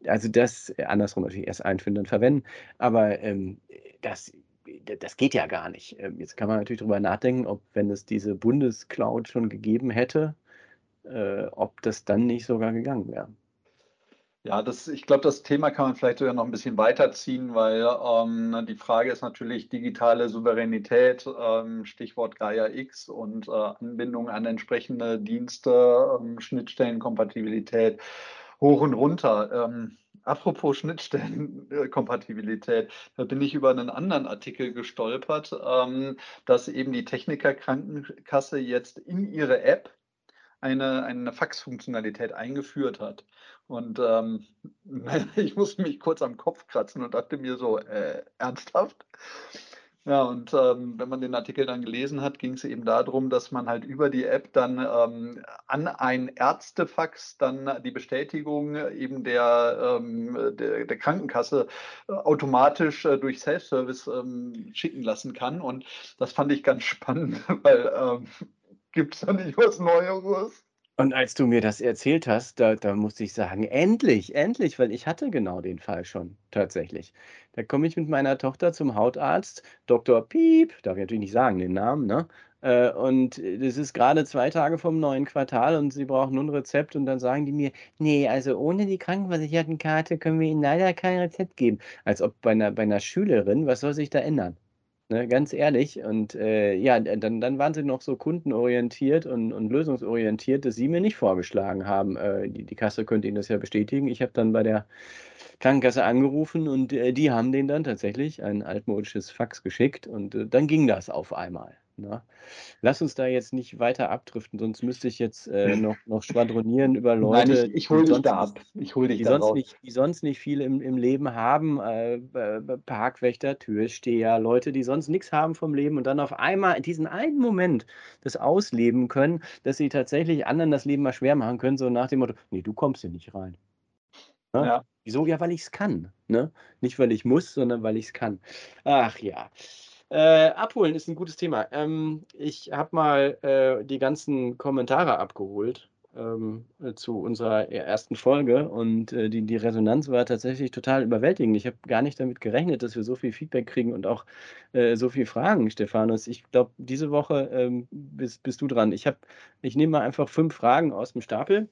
Also, das andersrum natürlich erst einführen, dann verwenden. Aber, ähm, das das geht ja gar nicht. Ähm, jetzt kann man natürlich drüber nachdenken, ob, wenn es diese Bundescloud schon gegeben hätte, äh, ob das dann nicht sogar gegangen wäre. Ja, das ich glaube, das Thema kann man vielleicht sogar noch 'n bisschen weiterziehen, weil, ähm, die Frage ist natürlich digitale Souveränität, ähm, Stichwort Gaia-X und, äh, Anbindung an entsprechende Dienste, ähm, Schnittstellenkompatibilität hoch und runter. Ähm, apropos Schnittstellen äh, Kompatibilität, da bin ich über 'nen anderen Artikel gestolpert, ähm, dass eben die Techniker Krankenkasse jetzt in ihre App eine eine Fax-Funktionalität eingeführt hat. Und, ähm, ich musste mich kurz am Kopf kratzen und dachte mir so: „Äh, ernsthaft?“ Ja, und, ähm, wenn man den Artikel dann gelesen hat, ging's eben da drum, dass man halt über die App dann, ähm, an ein Ärztefax dann die Bestätigung eben der, ähm der der Krankenkasse, äh, automatisch, äh, durch Self-Service, ähm, schicken lassen kann. Und das fand ich ganz spannend, weil, ähm, gibt's da nicht was Neueres? Und als du mir das erzählt hast, da da musste ich sagen: „Endlich, endlich“, weil ich hatte genau den Fall schon tatsächlich. Da komme ich mit meiner Tochter zum Hautarzt, Doktor Piep, darf ich natürlich nicht sagen, den Namen, ne? Äh, und das ist grade 2 Tage vom neuen Quartal und sie braucht nur 'n Rezept und dann sagen die mir: „Ne, also ohne die Krankenversichertenkarte können wir Ihnen leider kein Rezept geben.“ Als ob bei 'ner bei 'ner Schülerin, was soll sich da ändern? Ne, ganz ehrlich. Und, äh, ja, dann dann waren sie noch so kundenorientiert und und lösungsorientiert, dass sie mir nicht vorgeschlagen haben, äh, die die Kasse könnte Ihnen das ja bestätigen. Ich habe dann bei der Krankenkasse angerufen und, äh, die haben denen dann tatsächlich ein altmodisches Fax geschickt und, äh, dann ging das auf einmal, Ne? Lass uns da jetzt nicht weiter abdriften, sonst müsste ich jetzt äh, noch, noch schwadronieren über Leute, Nein, ich, ich hole dich da ab. Ich hol dich die, da sonst raus. nicht, die sonst nicht viel im, im Leben haben. Äh, Parkwächter, Türsteher, Leute, die sonst nichts haben vom Leben und dann auf einmal in diesen einen Moment das ausleben können, dass sie tatsächlich anderen das Leben mal schwer machen können, so nach dem Motto, nee, du kommst hier nicht rein. Ne? Ja. Wieso? Ja, weil ich es kann. Ne? Nicht, weil ich muss, sondern weil ich es kann. Ach ja. Äh, abholen ist ein gutes Thema. Ähm, ich habe mal äh, die ganzen Kommentare abgeholt ähm, äh, zu unserer ersten Folge und äh, die, die Resonanz war tatsächlich total überwältigend. Ich habe gar nicht damit gerechnet, dass wir so viel Feedback kriegen und auch äh, so viele Fragen, Stephanus. Ich glaube, diese Woche ähm, bist, bist du dran. Ich, ich nehme mal einfach fünf Fragen aus dem Stapel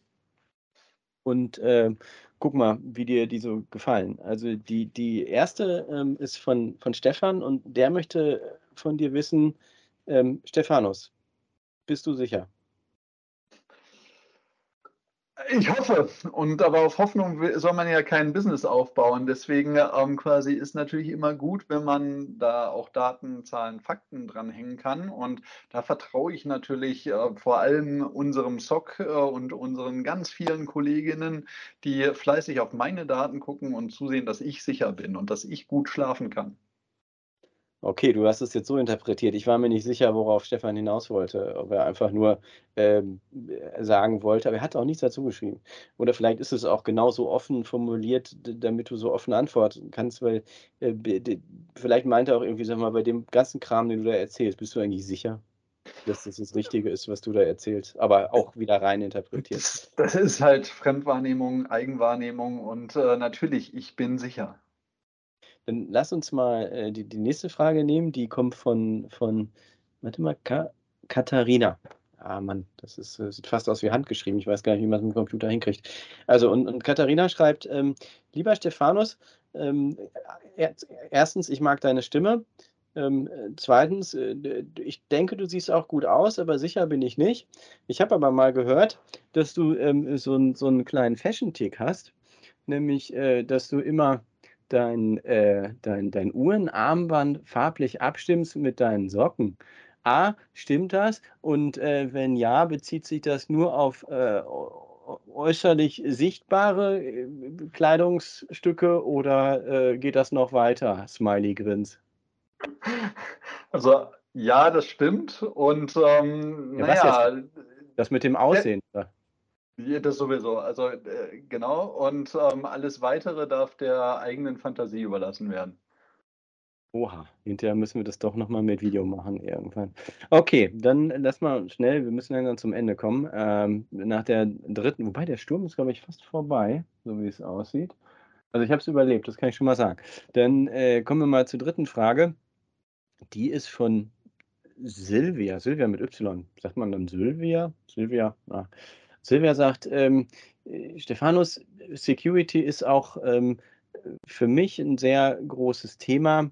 und äh, guck mal, wie dir die so gefallen. Also die, die erste ähm, ist von, von Stefan und der möchte von dir wissen, ähm, Stephanus, bist du sicher? Ich hoffe. Und aber auf Hoffnung soll man ja kein Business aufbauen. Deswegen ähm, quasi ist natürlich immer gut, wenn man da auch Daten, Zahlen, Fakten dranhängen kann. Und da vertraue ich natürlich äh, vor allem unserem SOC äh, und unseren ganz vielen Kolleginnen, die fleißig auf meine Daten gucken und zusehen, dass ich sicher bin und dass ich gut schlafen kann. Okay, du hast es jetzt so interpretiert. Ich war mir nicht sicher, worauf Stefan hinaus wollte. Ob er einfach nur ähm, sagen wollte, aber er hat auch nichts dazu geschrieben. Oder vielleicht ist es auch genauso offen formuliert, damit du so offen antworten kannst, weil äh, vielleicht meint er auch irgendwie, sag mal, bei dem ganzen Kram, den du da erzählst, bist du eigentlich sicher, dass das das Richtige ist, was du da erzählst, aber auch wieder rein interpretiert. Das, das ist halt Fremdwahrnehmung, Eigenwahrnehmung und äh, natürlich, ich bin sicher. Dann lass uns mal äh, die, die nächste Frage nehmen. Die kommt von, von warte mal, Ka Katharina. Ah Mann, das ist, äh, sieht fast aus wie handgeschrieben. Ich weiß gar nicht, wie man es mit dem Computer hinkriegt. Also, und, und Katharina schreibt, ähm, lieber Stephanus, ähm, er, erstens, ich mag deine Stimme. Ähm, äh, zweitens, äh, ich denke, du siehst auch gut aus, aber sicher bin ich nicht. Ich habe aber mal gehört, dass du ähm, so, einen- so einen kleinen Fashion-Tick hast, nämlich, äh, dass du immer dein, äh, dein, dein Uhrenarmband farblich abstimmst mit deinen Socken. A, stimmt das? Und äh, wenn ja, bezieht sich das nur auf äh, äu- äußerlich sichtbare äh, Kleidungsstücke oder äh, geht das noch weiter? Smiley Grins. Also ja, das stimmt. Und ähm, Ja, naja, Das mit dem Aussehen. Das sowieso. Also äh, genau. Und ähm, alles Weitere darf der eigenen Fantasie überlassen werden. Oha, hinterher müssen wir das doch nochmal mit Video machen irgendwann. Okay, dann lass mal schnell, wir müssen langsam zum Ende kommen. Ähm, nach der dritten, wobei der Sturm ist, glaube ich, fast vorbei, so wie es aussieht. Also ich habe es überlebt, das kann ich schon mal sagen. Dann äh, kommen wir mal zur dritten Frage. Die ist von Silvia. Silvia mit Y. Sagt man dann Sylvia? Silvia? Ah. Silvia sagt, ähm, äh, Stephanus, Security ist auch ähm, für mich ein sehr großes Thema.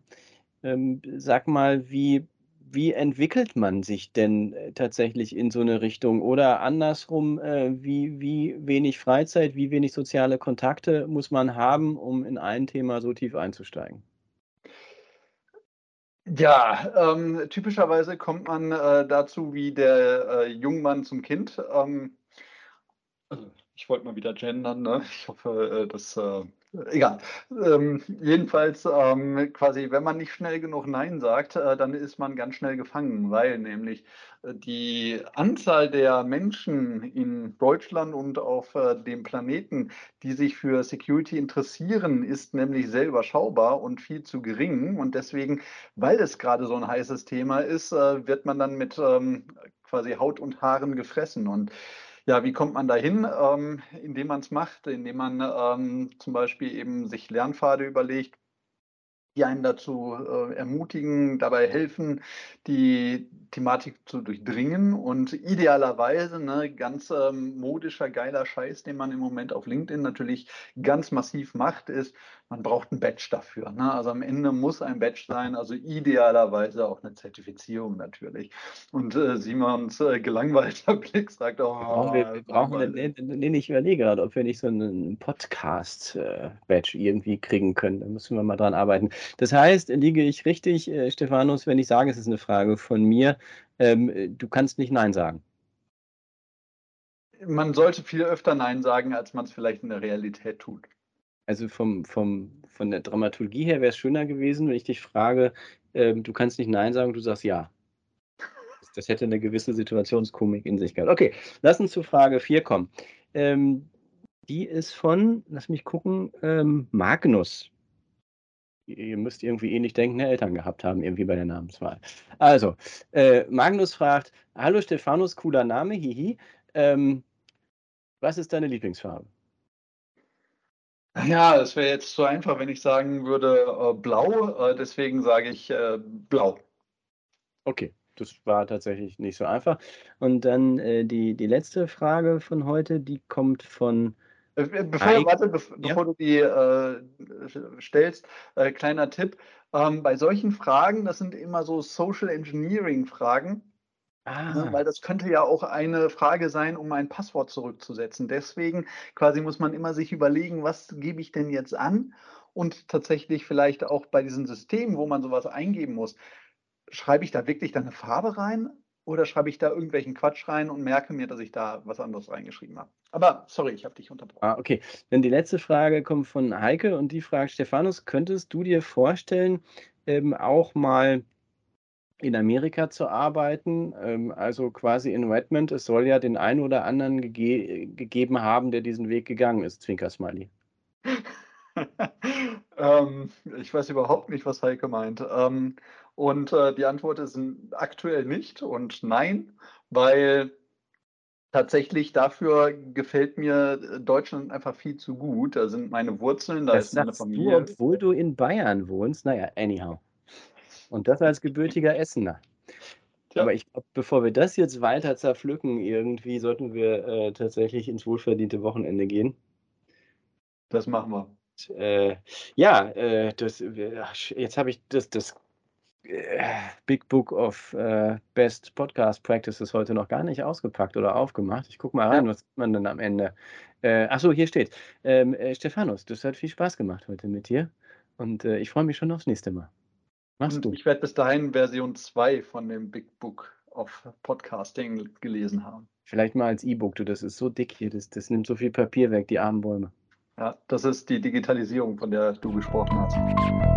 Ähm, sag mal, wie, wie entwickelt man sich denn äh, tatsächlich in so eine Richtung? Oder andersrum, äh, wie, wie wenig Freizeit, wie wenig soziale Kontakte muss man haben, um in ein Thema so tief einzusteigen? Ja, ähm, typischerweise kommt man äh, dazu wie der äh, Jungmann zum Kind. Ähm, ich wollte mal wieder gendern, ne? Ich hoffe, äh, das äh, egal. Ähm, jedenfalls ähm, quasi, wenn man nicht schnell genug Nein sagt, äh, dann ist man ganz schnell gefangen, weil nämlich äh, die Anzahl der Menschen in Deutschland und auf äh, dem Planeten, die sich für Security interessieren, ist nämlich sehr überschaubar und viel zu gering. Und deswegen, weil es gerade so ein heißes Thema ist, wird man dann mit ähm, quasi Haut und Haaren gefressen. Und ja, wie kommt man dahin? Ähm, indem man es macht, indem man ähm, zum Beispiel eben sich Lernpfade überlegt, die einen dazu äh, ermutigen, dabei helfen, die Thematik zu durchdringen und idealerweise ne, ganz ähm, modischer, geiler Scheiß, den man im Moment auf LinkedIn natürlich ganz massiv macht, ist, man braucht ein Badge dafür. Ne? Also am Ende muss ein Badge sein, also idealerweise auch eine Zertifizierung natürlich. Und äh, Simons äh, gelangweilter Blick sagt auch, Brauchen wir, wir brauchen eine, nee, nee, ich überlege gerade, ob wir nicht so einen Podcast-Badge irgendwie kriegen können. Da müssen wir mal dran arbeiten. Das heißt, liege ich richtig, äh, Stephanus, wenn ich sage, es ist eine Frage von mir, Ähm, du kannst nicht Nein sagen. Man sollte viel öfter Nein sagen, als man es vielleicht in der Realität tut. Also vom, vom, von der Dramaturgie her wäre es schöner gewesen, wenn ich dich frage, ähm, du kannst nicht Nein sagen, du sagst Ja. Das, hätte eine gewisse Situationskomik in sich gehabt. Okay, lass uns zu Frage 4 kommen. Ähm, die ist von, lass mich gucken, ähm, Magnus. Ihr müsst irgendwie ähnlich denkende Eltern gehabt haben, irgendwie bei der Namenswahl. Also, äh, Magnus fragt: Hallo Stephanus, cooler Name, hihi. Ähm, was ist deine Lieblingsfarbe? Ja, es wäre jetzt zu einfach, wenn ich sagen würde äh, blau. Äh, deswegen sage ich äh, blau. Okay, das war tatsächlich nicht so einfach. Und dann äh, die, die letzte Frage von heute, die kommt von. Äh, äh, bevor, warte, be ja? bevor du die stellst, kleiner Tipp. Ähm, bei solchen Fragen, das sind immer so Social Engineering-Fragen. Ne, ah. Weil das könnte ja auch eine Frage sein, um ein Passwort zurückzusetzen. Deswegen quasi muss man immer sich überlegen, was gebe ich denn jetzt an? Und tatsächlich vielleicht auch bei diesen Systemen, wo man sowas eingeben muss, schreibe ich da wirklich dann eine Farbe rein oder schreibe ich da irgendwelchen Quatsch rein und merke mir, dass ich da was anderes reingeschrieben habe. Aber sorry, ich habe dich unterbrochen. Ah, okay. Dann die letzte Frage kommt von Heike und die fragt, Stephanus, könntest du dir vorstellen, ähm, auch mal in Amerika zu arbeiten, ähm, also quasi in Redmond. Es soll ja den einen oder anderen gege gegeben haben, der diesen Weg gegangen ist, Zwinker Smiley. ähm, ich weiß überhaupt nicht, was Heike meint. Ähm, und äh, die Antwort ist aktuell nicht und nein, weil tatsächlich dafür gefällt mir Deutschland einfach viel zu gut. Da sind meine Wurzeln, da das ist meine Familie. Du, obwohl du in Bayern wohnst. Naja, anyhow. Und das als gebürtiger Essener. Ja. Aber ich glaube, bevor wir das jetzt weiter zerpflücken, irgendwie sollten wir äh, tatsächlich ins wohlverdiente Wochenende gehen. Das machen wir. Und, äh, ja, äh, das, jetzt habe ich das, das äh, Big Book of äh, Best Podcast Practices heute noch gar nicht ausgepackt oder aufgemacht. Ich gucke mal rein, ja. was man dann am Ende. Äh, achso, hier steht. Ähm, äh, Stephanus, das hat viel Spaß gemacht heute mit dir. Und ich freue mich schon aufs nächste Mal. Machst du? Ich werde bis dahin Version 2 von dem Big Book of Podcasting gelesen haben. Vielleicht mal als E-Book, du, das ist so dick hier, das, das nimmt so viel Papier weg, die armen Bäume. Ja, das ist die Digitalisierung, von der du gesprochen hast.